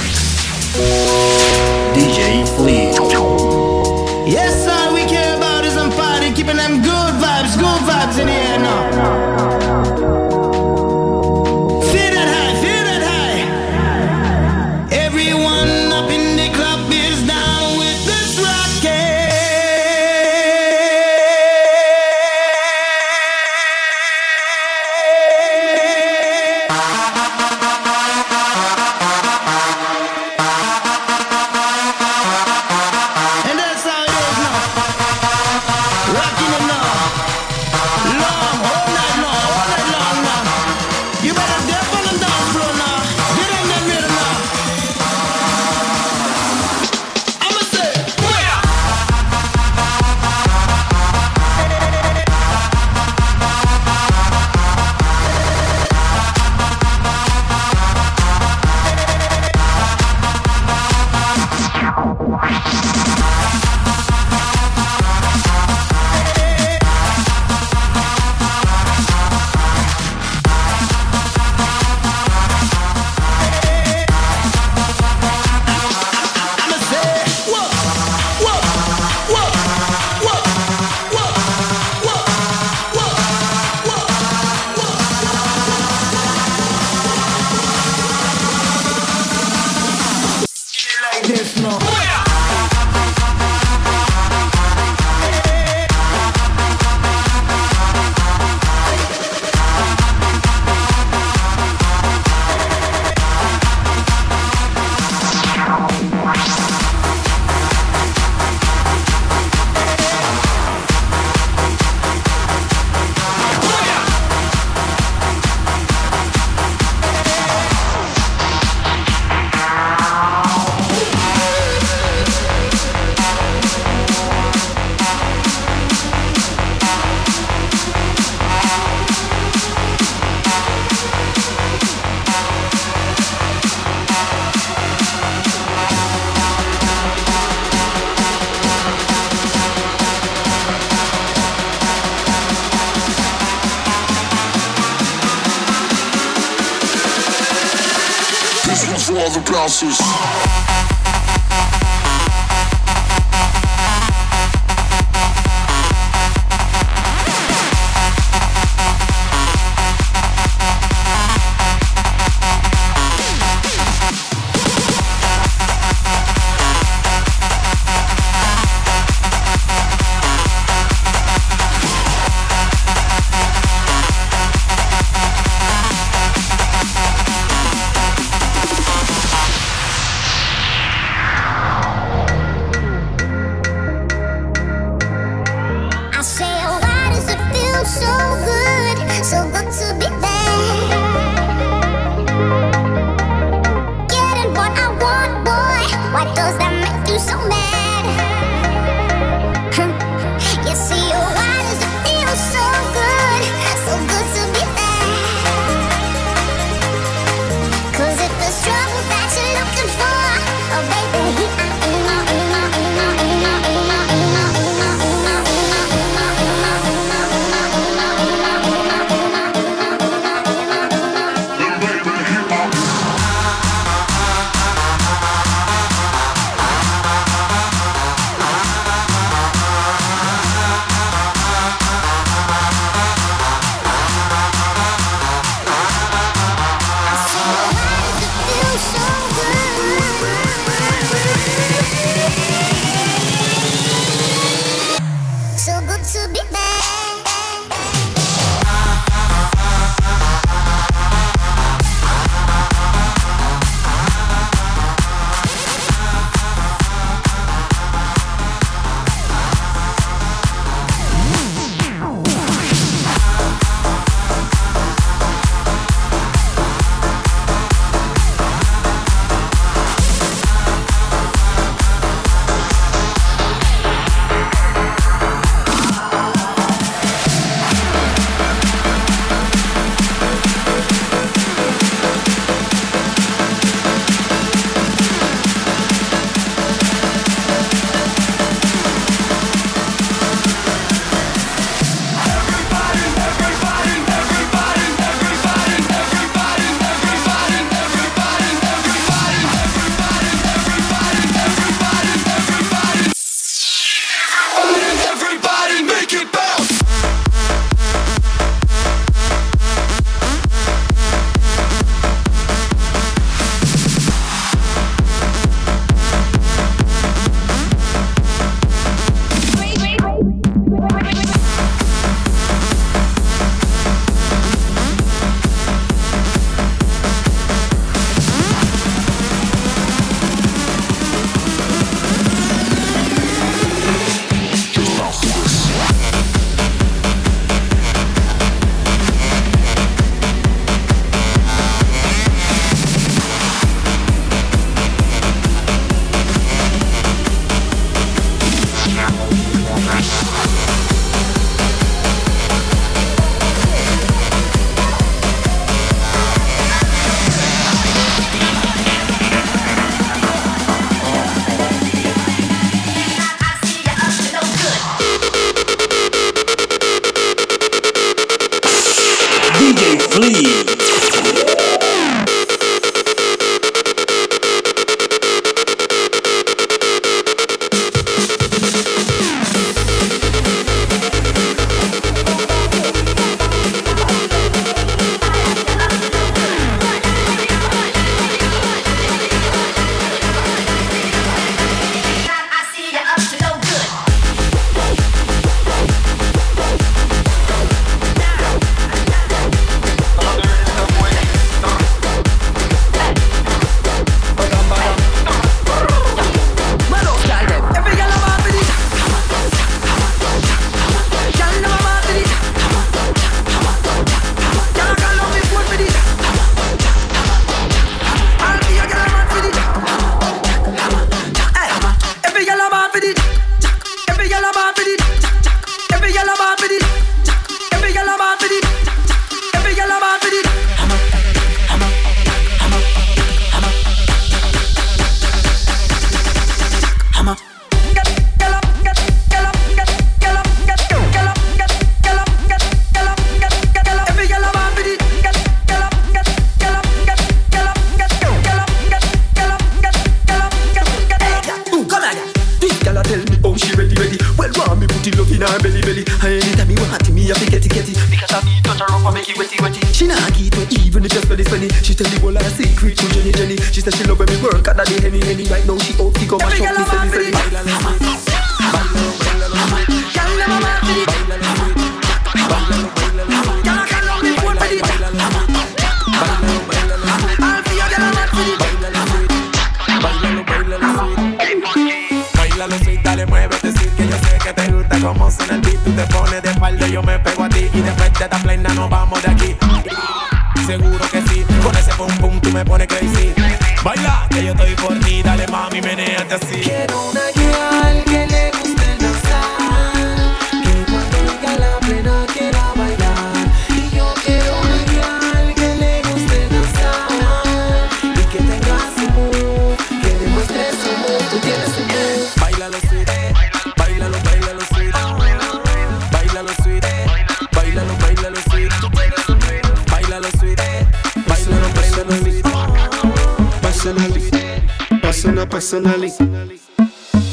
Personal, personally.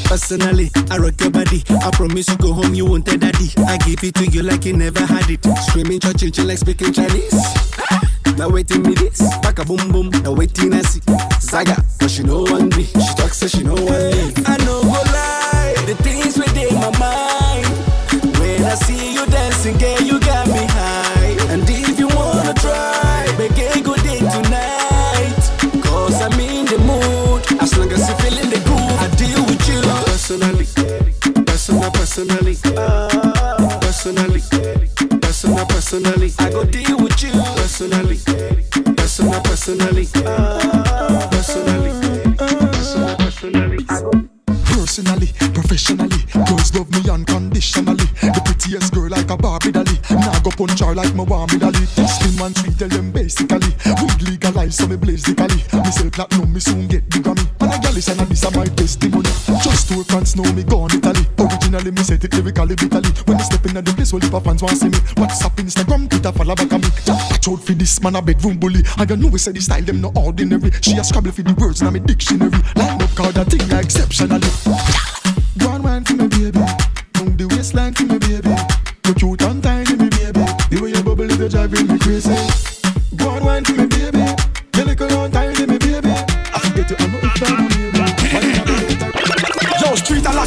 Personally, I rock your body. I promise you go home, you won't tell daddy. I give it to you like you never had it. Screaming, church, chill like speaking Chinese. Now waiting me this, back a boom boom. Now waiting I see Zaga, but she know one me. She talks so she know one me. I know go lie, the things within my mind. When I see you dancing, girl, you personal, personally. Personally, personal, personally. I go deal with you. Personally, personal, personally. Personally, personal, personally. Personally, professionally, girls love me unconditionally. The prettiest girl like a Barbie dolly. Now go punch her like my warm dolly. Slim and sweet, tell them basically. Weed legalize, so me blaze the cali. Me sell platinum, me soon get the Grammy. And I gal is and this are my testimony. Just two fans know me gone Italy. Originally me set it lyrically bitterly. When I step in the place, all the fans want see me. WhatsApp, Instagram, Twitter, follow back on me. Watch out for this man a bedroom bully. And you know we say the style them no ordinary. She a scrabble for the words in my dictionary. Line up card a thing exceptionally. Go on wine for me baby. Move the waistline for me baby. You cute and tiny me baby. The way you bubble is driving me crazy. Go on wine for me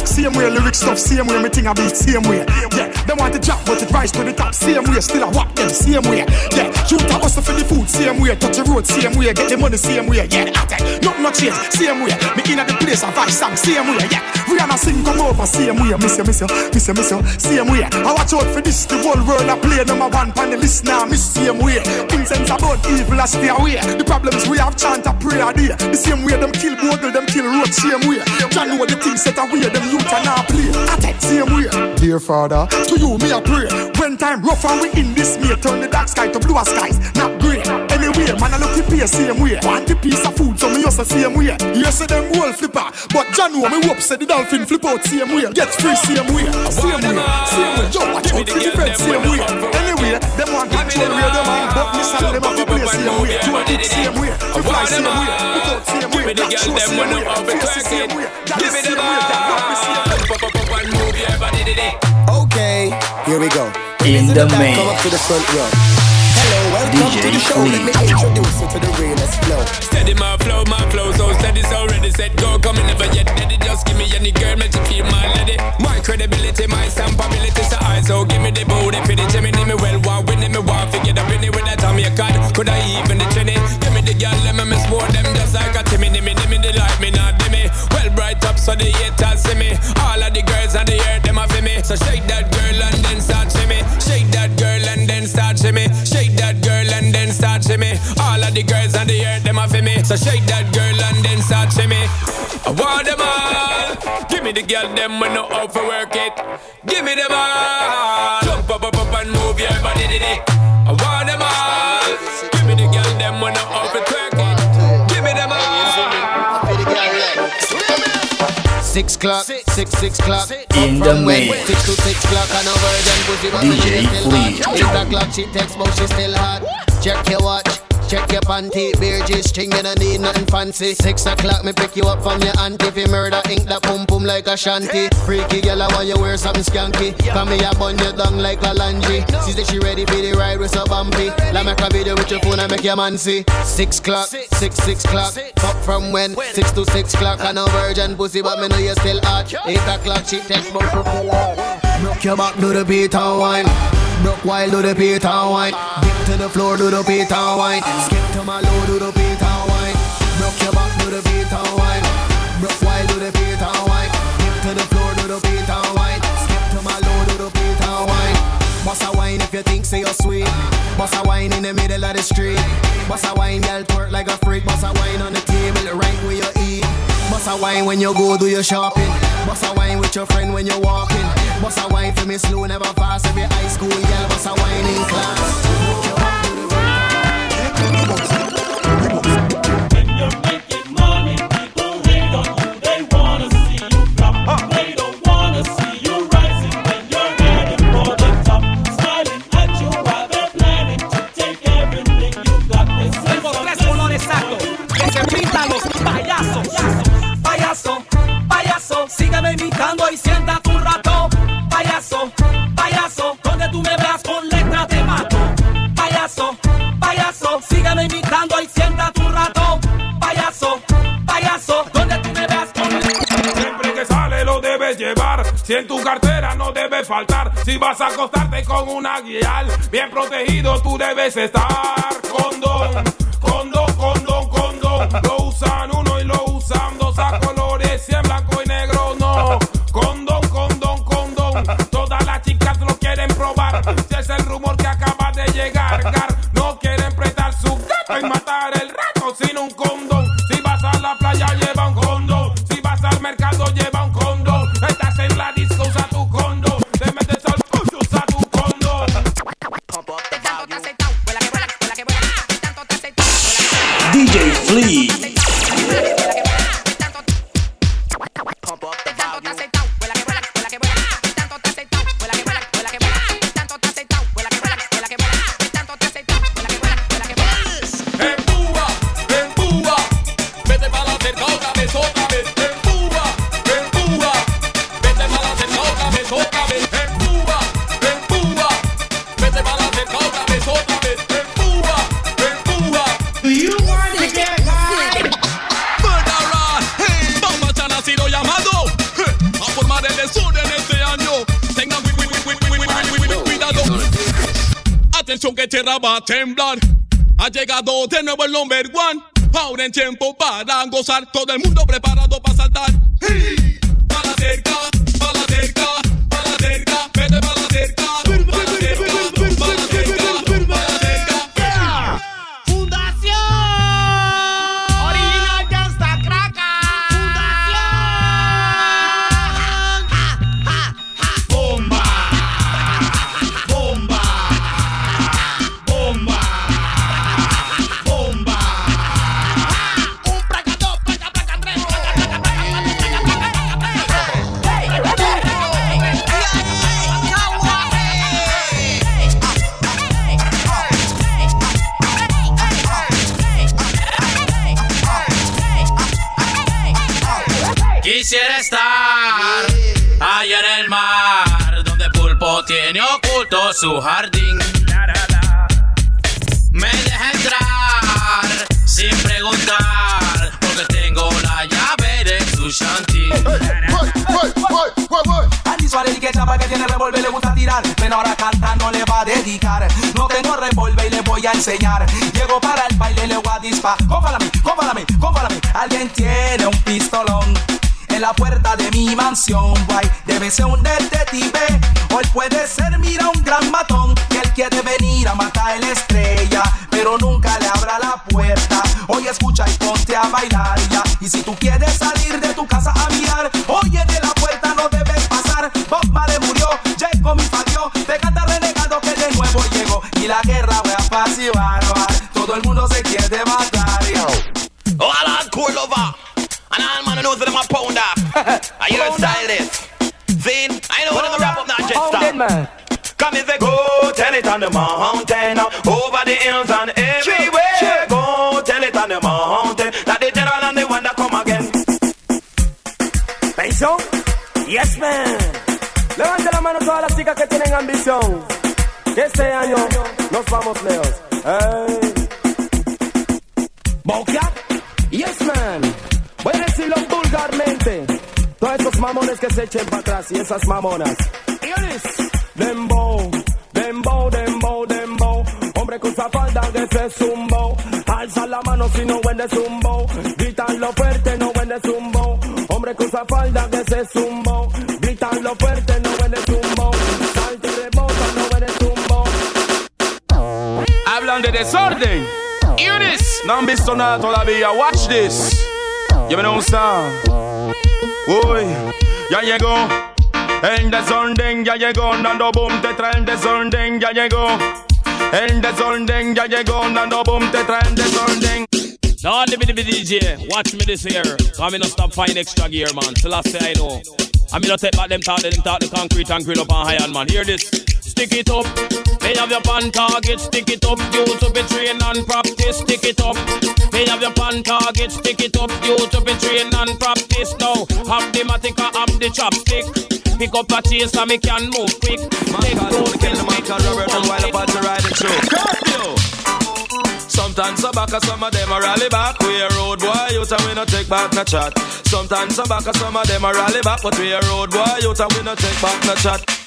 same way, lyric stuff same way, me thing a beat same way. Yeah, them want to drop, but it rise to the top same way. Still a walk them same way. Yeah, shoot a hustle for the food same way, touch the road same way, get the money same way. Yeah, the attack, nothing no change same way. Me in at the place a vibe song same way. Yeah, Rihanna sing come over same way. Miss you, miss you, miss you, miss you, same way. I watch out for this, the whole world I play number one pan the list now. Miss same way. Incense about evil, I stay away. The problems we have chant a prayer there. The same way them kill bogle, them kill road same way. John know the things set away, them youth and play. Attack same way. Dear Father, To you, me a pray. When time rough and we in this may turn the dark sky to bluer skies, not grey. Anyway, man, I look the pay same way. Want the piece of food, so me also same way. You say them whole flipper, but John know me hope say the dolphin flip out same way. Get free same way, same way, same way. Yo, watch out for the bed same way. Anyway, them want control where them are, but me send them up the place same way. To a dick same way, to fly same way, look out same way, black show same way, face same way. Give me the way, that rock me same way. Okay, here we go. In the main. Come up to the front row. Hello, welcome to the show. Let me introduce you to the realest flow. Steady my flow, my flow so steady, so ready, set, go, coming never yet ready. Just give me any girl, make you feel my lady. My credibility, my stampability, so I so give me the booty for the Jimmy, me well, one winning me one figure the winning with that time you can. Could I even the trinity? Give me the girl, let me miss more them just like a Timmy, me, me, me, the like me, not me. Well, bright up so the haters see me. All of the girls on the earth, them are for me. So shake that girl and then start All of the girls on the earth, them are for me. So shake that girl and then start shimmy. I want them all. Give me the girl, them when no out for work it. Give me them all. Jump up, up, up and move your body, did it. I want them all. Give me the girl, them when no out for twerk it. Give me them all. Six clock, six six clock. In the from when? man. Six to six clock and over them pussy but DJ she still Flea. hot. O'clock she text but she still hot. Check your watch. Check your panty. Beer G string, you don't need nothing fancy. Six o'clock, me pick you up from your auntie. If you murder ink that pum pum like a shanty. Freaky girl, I want you wear something skanky. Come here, bun you down like a laundry. She say she ready for the ride with so bumpy. Let me a video with your phone and make your man see. Six o'clock, six six o'clock. Fuck from when? Six to six o'clock. I know virgin pussy, but me know you still hot. Eight o'clock, she text me out. Broke your back, do the beat and wine. Broke while do the beat and wine. Dip to the floor, do the beat and wine. Skip to my low, do the beat and wine. Broke your back, do the beat and wine. Broke while do the beat and wine. Dip to the floor, do the beat and wine. Skip to my low, do the beat and wine. Boss a wine if you think say you're sweet. Boss a wine in the middle of the street. Boss a wine, girl twerk like a freak. Boss a wine on the table right where you eat. Boss a wine when you go do your shopping. Boss a wine with your friend when you're walking. Boss a wine for me slow, never fast. Every high school girl, boss a wine in class. Protegido tú llegado de nuevo el number one. Ahora en tiempo para gozar. Todo el mundo su jardín. Me deja entrar sin preguntar, porque tengo la llave de su shanty. Y que chapa que tiene revólver le gusta tirar. Pero ahora canta no le va a dedicar. No tengo revólver y le voy a enseñar. Llego para el baile le voy a disparar. Confálame, confálame, confálame Alguien tiene un pistolón en la puerta de mi mansión, guay. Debe ser un detective, hoy puede ser, gran matón. Que él quiere venir a matar la estrella, pero nunca le abra la puerta. Hoy escucha y ponte a bailar ya. Y si tú quieres salir de tu casa a mirar, on the mountain, uh, over the hills and everywhere. She go tell it on the mountain that the general and the one that come again. ¿Pensión? Yes, man. Levante la mano todas las chicas que tienen ambición. Que este año nos vamos lejos. Hey. ¿Boca? Yes, man. Voy a decirlo vulgarmente. Todos esos mamones que se echen para atrás y esas mamonas. Han visto nada todavía. Watch this. Me un sound. Uy, ya llegó. El desorden ya llegó. Dando boom, te trae el desorden. Ya llegó. El desorden ya llegó. Dando boom, te trae el desorden. Now the the DJ, watch me this here. I'm gonna stop find extra gear, man. Till I say I know. I'm gonna take back them talk, them talk the concrete and grill up on high man. Hear this. Stick it up. They have your pan target, stick it up. You to be trained and practice, stick it up. They have your pan target, stick it up. You to be trained and practice now. Have the matica, have the chopstick. Pick up a chase and me can move quick. Take road, kill the man can Robert and while about to ride the show. Curfew. Sometimes some back, some of them a rally back. We a road boy, you and we no take back no chat. Sometimes some back, some of them a rally back, but we a road boy, you and we no take back no chat.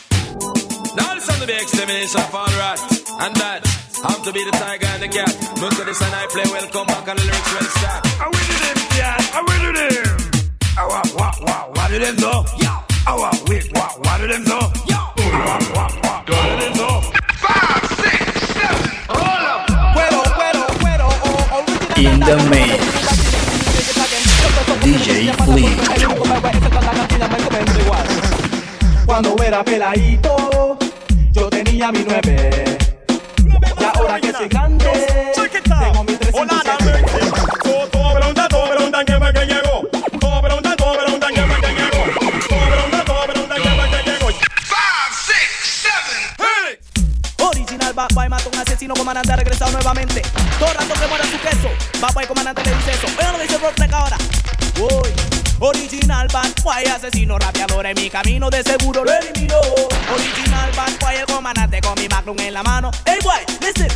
Now listen to the extermination of all rat and that. I'm to be the tiger and the cat. Look at this and I play well, come back and the lyrics well start. I win to them, cat. I win to them. Ah, what, what, what, what do them do? Yeah. Ah, what, wait, what, what do them do? Yeah. What, what, what, what do them do? Five, six, seven. Hold up. Cuero, cuero, cuero, oh, oh, In the mix. DJ Flea. Cuando era peladito, yo tenía mi nueve. Y ahora que soy grande, tengo mi 307. Todo pregunta, todo preguntan quién fue que llegó. Todo preguntan, todo preguntan quién fue que llegó. Todo preguntan, todo preguntan quién fue que llegó. Five, six, seven. Original Bad Boy mata un asesino comandante ha regresado nuevamente. Todo rato que muera su queso. Bad Boy comandante le dice eso. Oigan lo que dice Rock ahora. Uy. Original Bad Boy asesino rapeador en mi camino de seguro lo eliminó. Original Bad Boy el comandante con mi magnum en la mano. Hey boy, listen,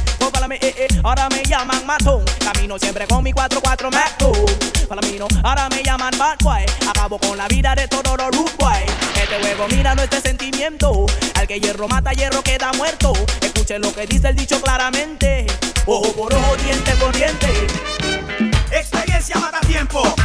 me, eh, eh, ahora me llaman matón. Camino siempre con mi 4-4 Magnum. Palamino, ahora me llaman Bad Boy. Acabo con la vida de todo los root boy. Este juego mira nuestro sentimiento. Al que hierro mata, hierro queda muerto. Escuchen lo que dice el dicho claramente. Ojo por ojo, diente por diente. Experiencia mata tiempo.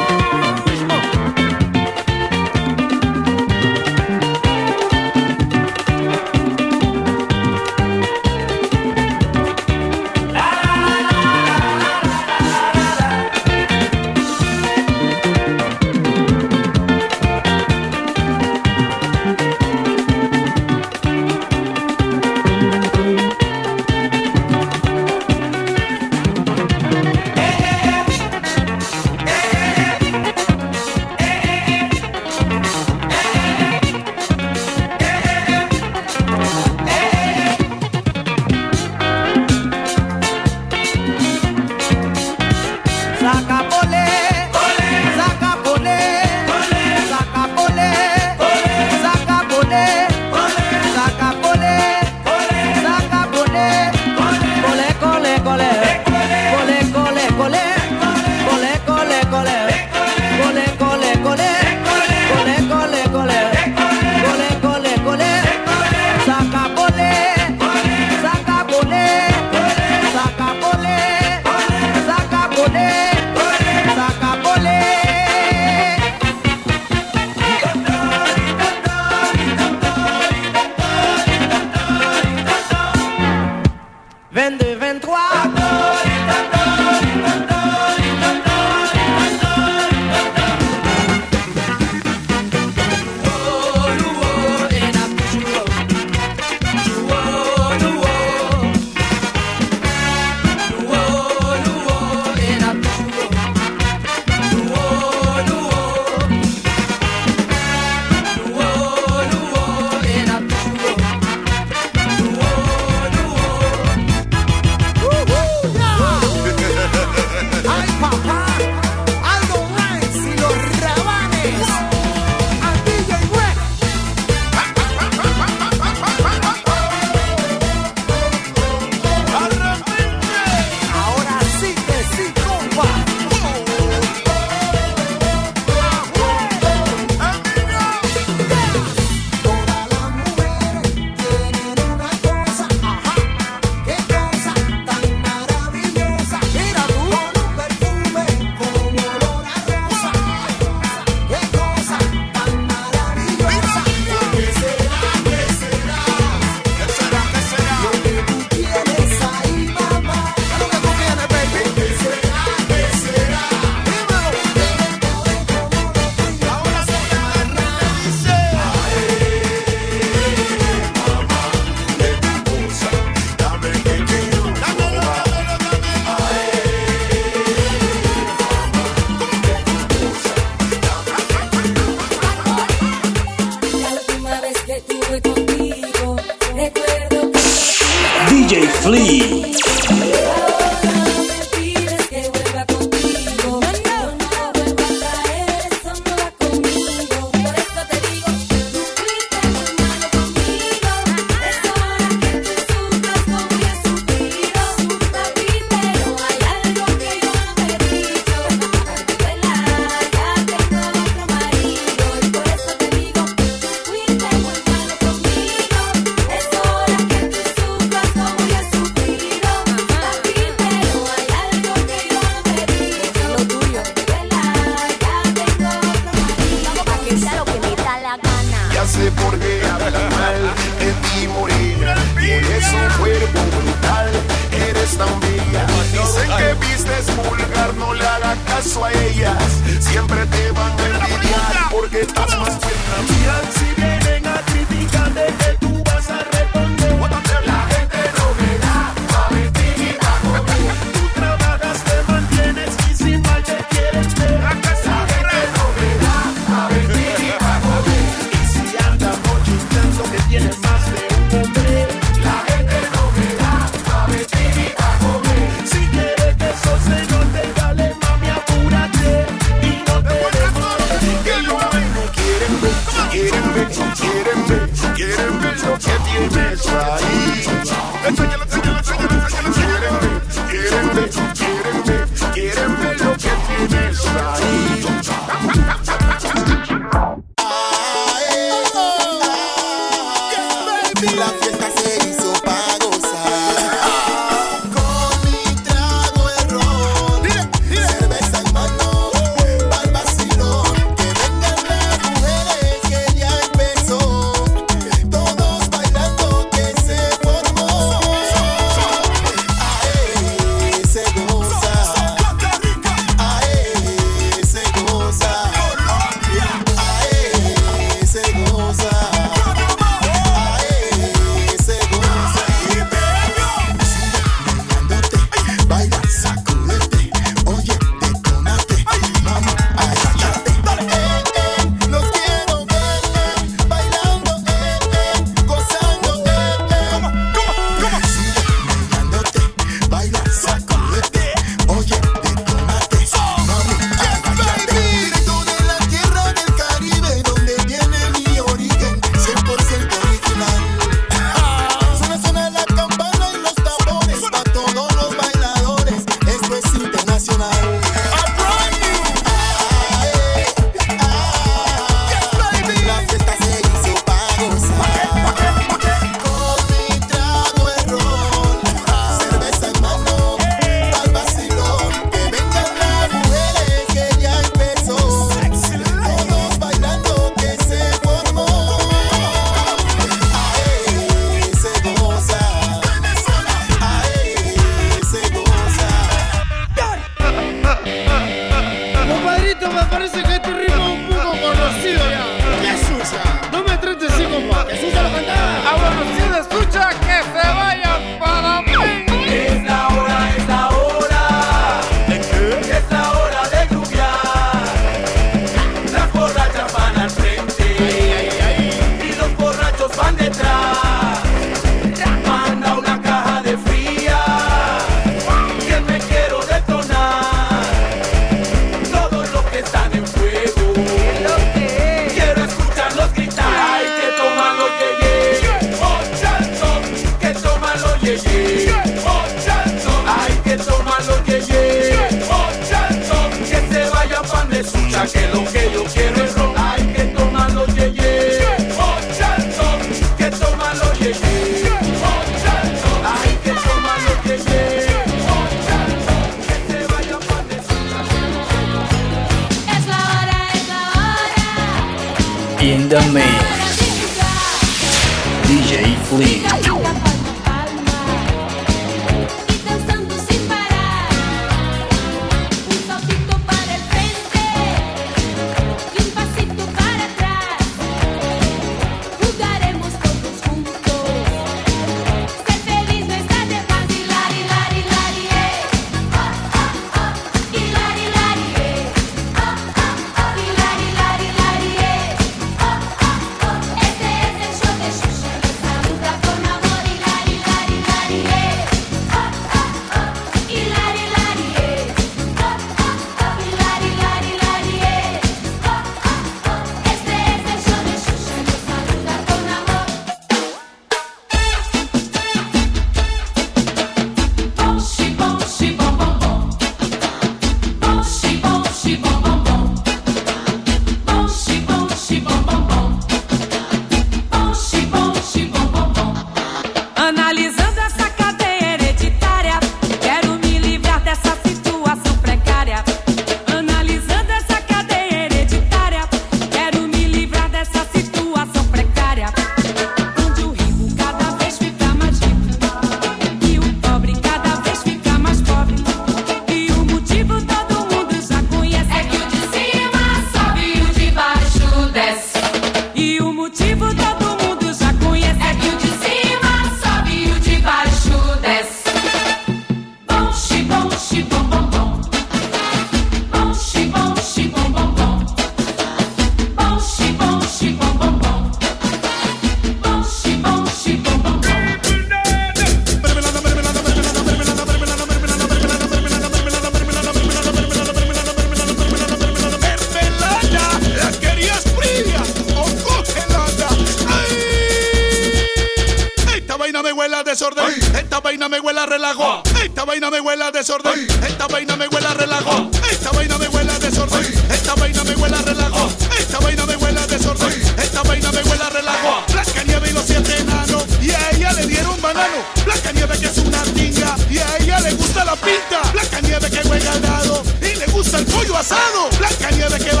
vaina me huela desorden. Esta vaina me huela relajo. Esta vaina me huela desorden. Esta vaina me huela relajo. Esta vaina me huela desorden. Esta vaina me huela relajo. Esta vaina me huela desorden. Esta vaina me huela relajo. Blanca nieve y los siete enanos. Y a ella le dieron banano. Blanca nieve que es una tinga. Y a ella le gusta la pinta. Blanca nieve que juega al dado. Y le gusta el pollo asado. Blanca nieve que va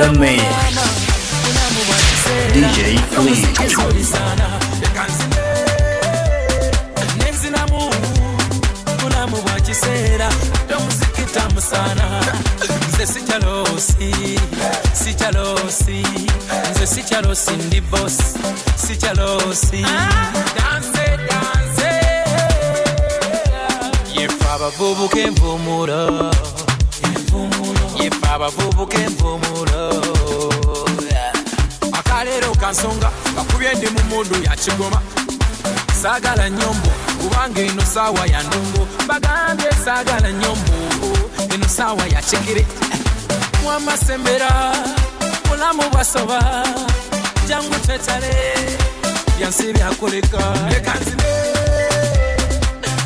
the mix. DJ Flint. kitamu sana nze sikyalosi sikyalosi nze sikyalosi ndi bosi sikyalosi danse danse yefe abavubuka envumulo ffe abavubuka envumulo akaleero kansonga kakubye ndi mu mundu yakigoma saagala nyombo kubanga eno saawa ya ndongo. Bagambye saagala nyombo eno saawa ya kigere wamasembera bulamu bwasoba jangu tetale byansi byakoleka lekanzine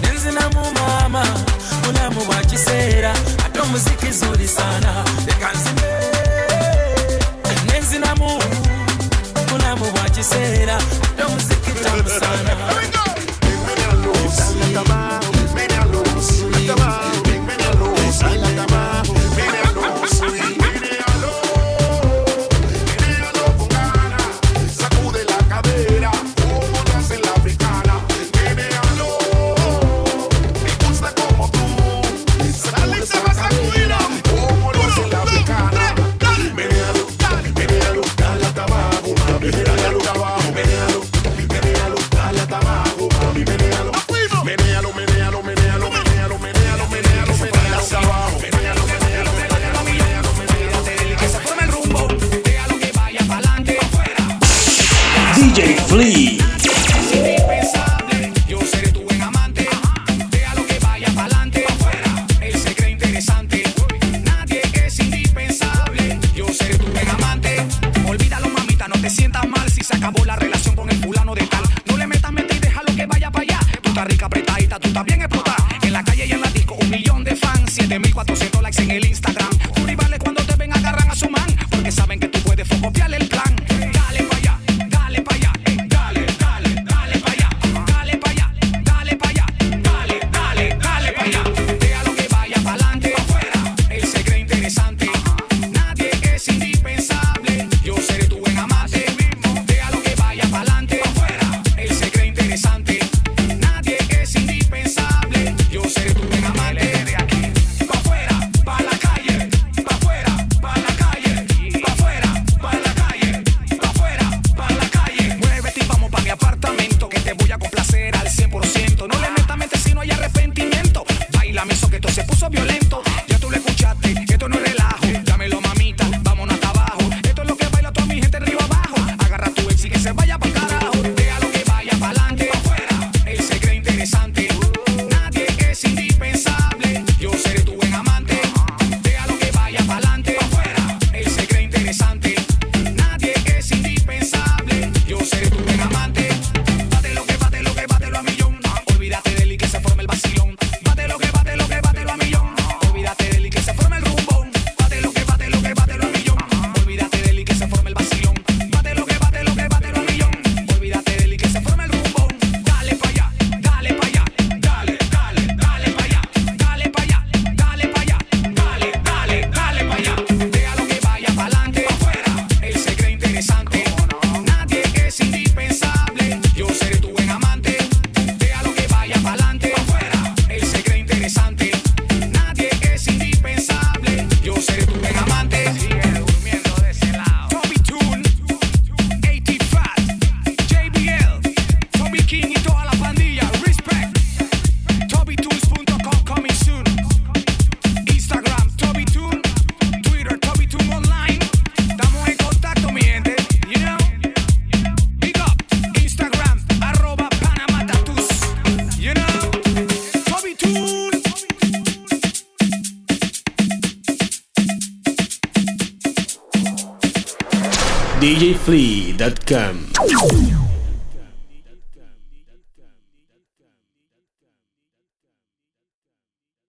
nenzinamu maama bulamu bwa kiseera. Ndio muziki zuri sana. Dekanzi Nenzi na Kuna sera muziki tamu sana. Lose Kama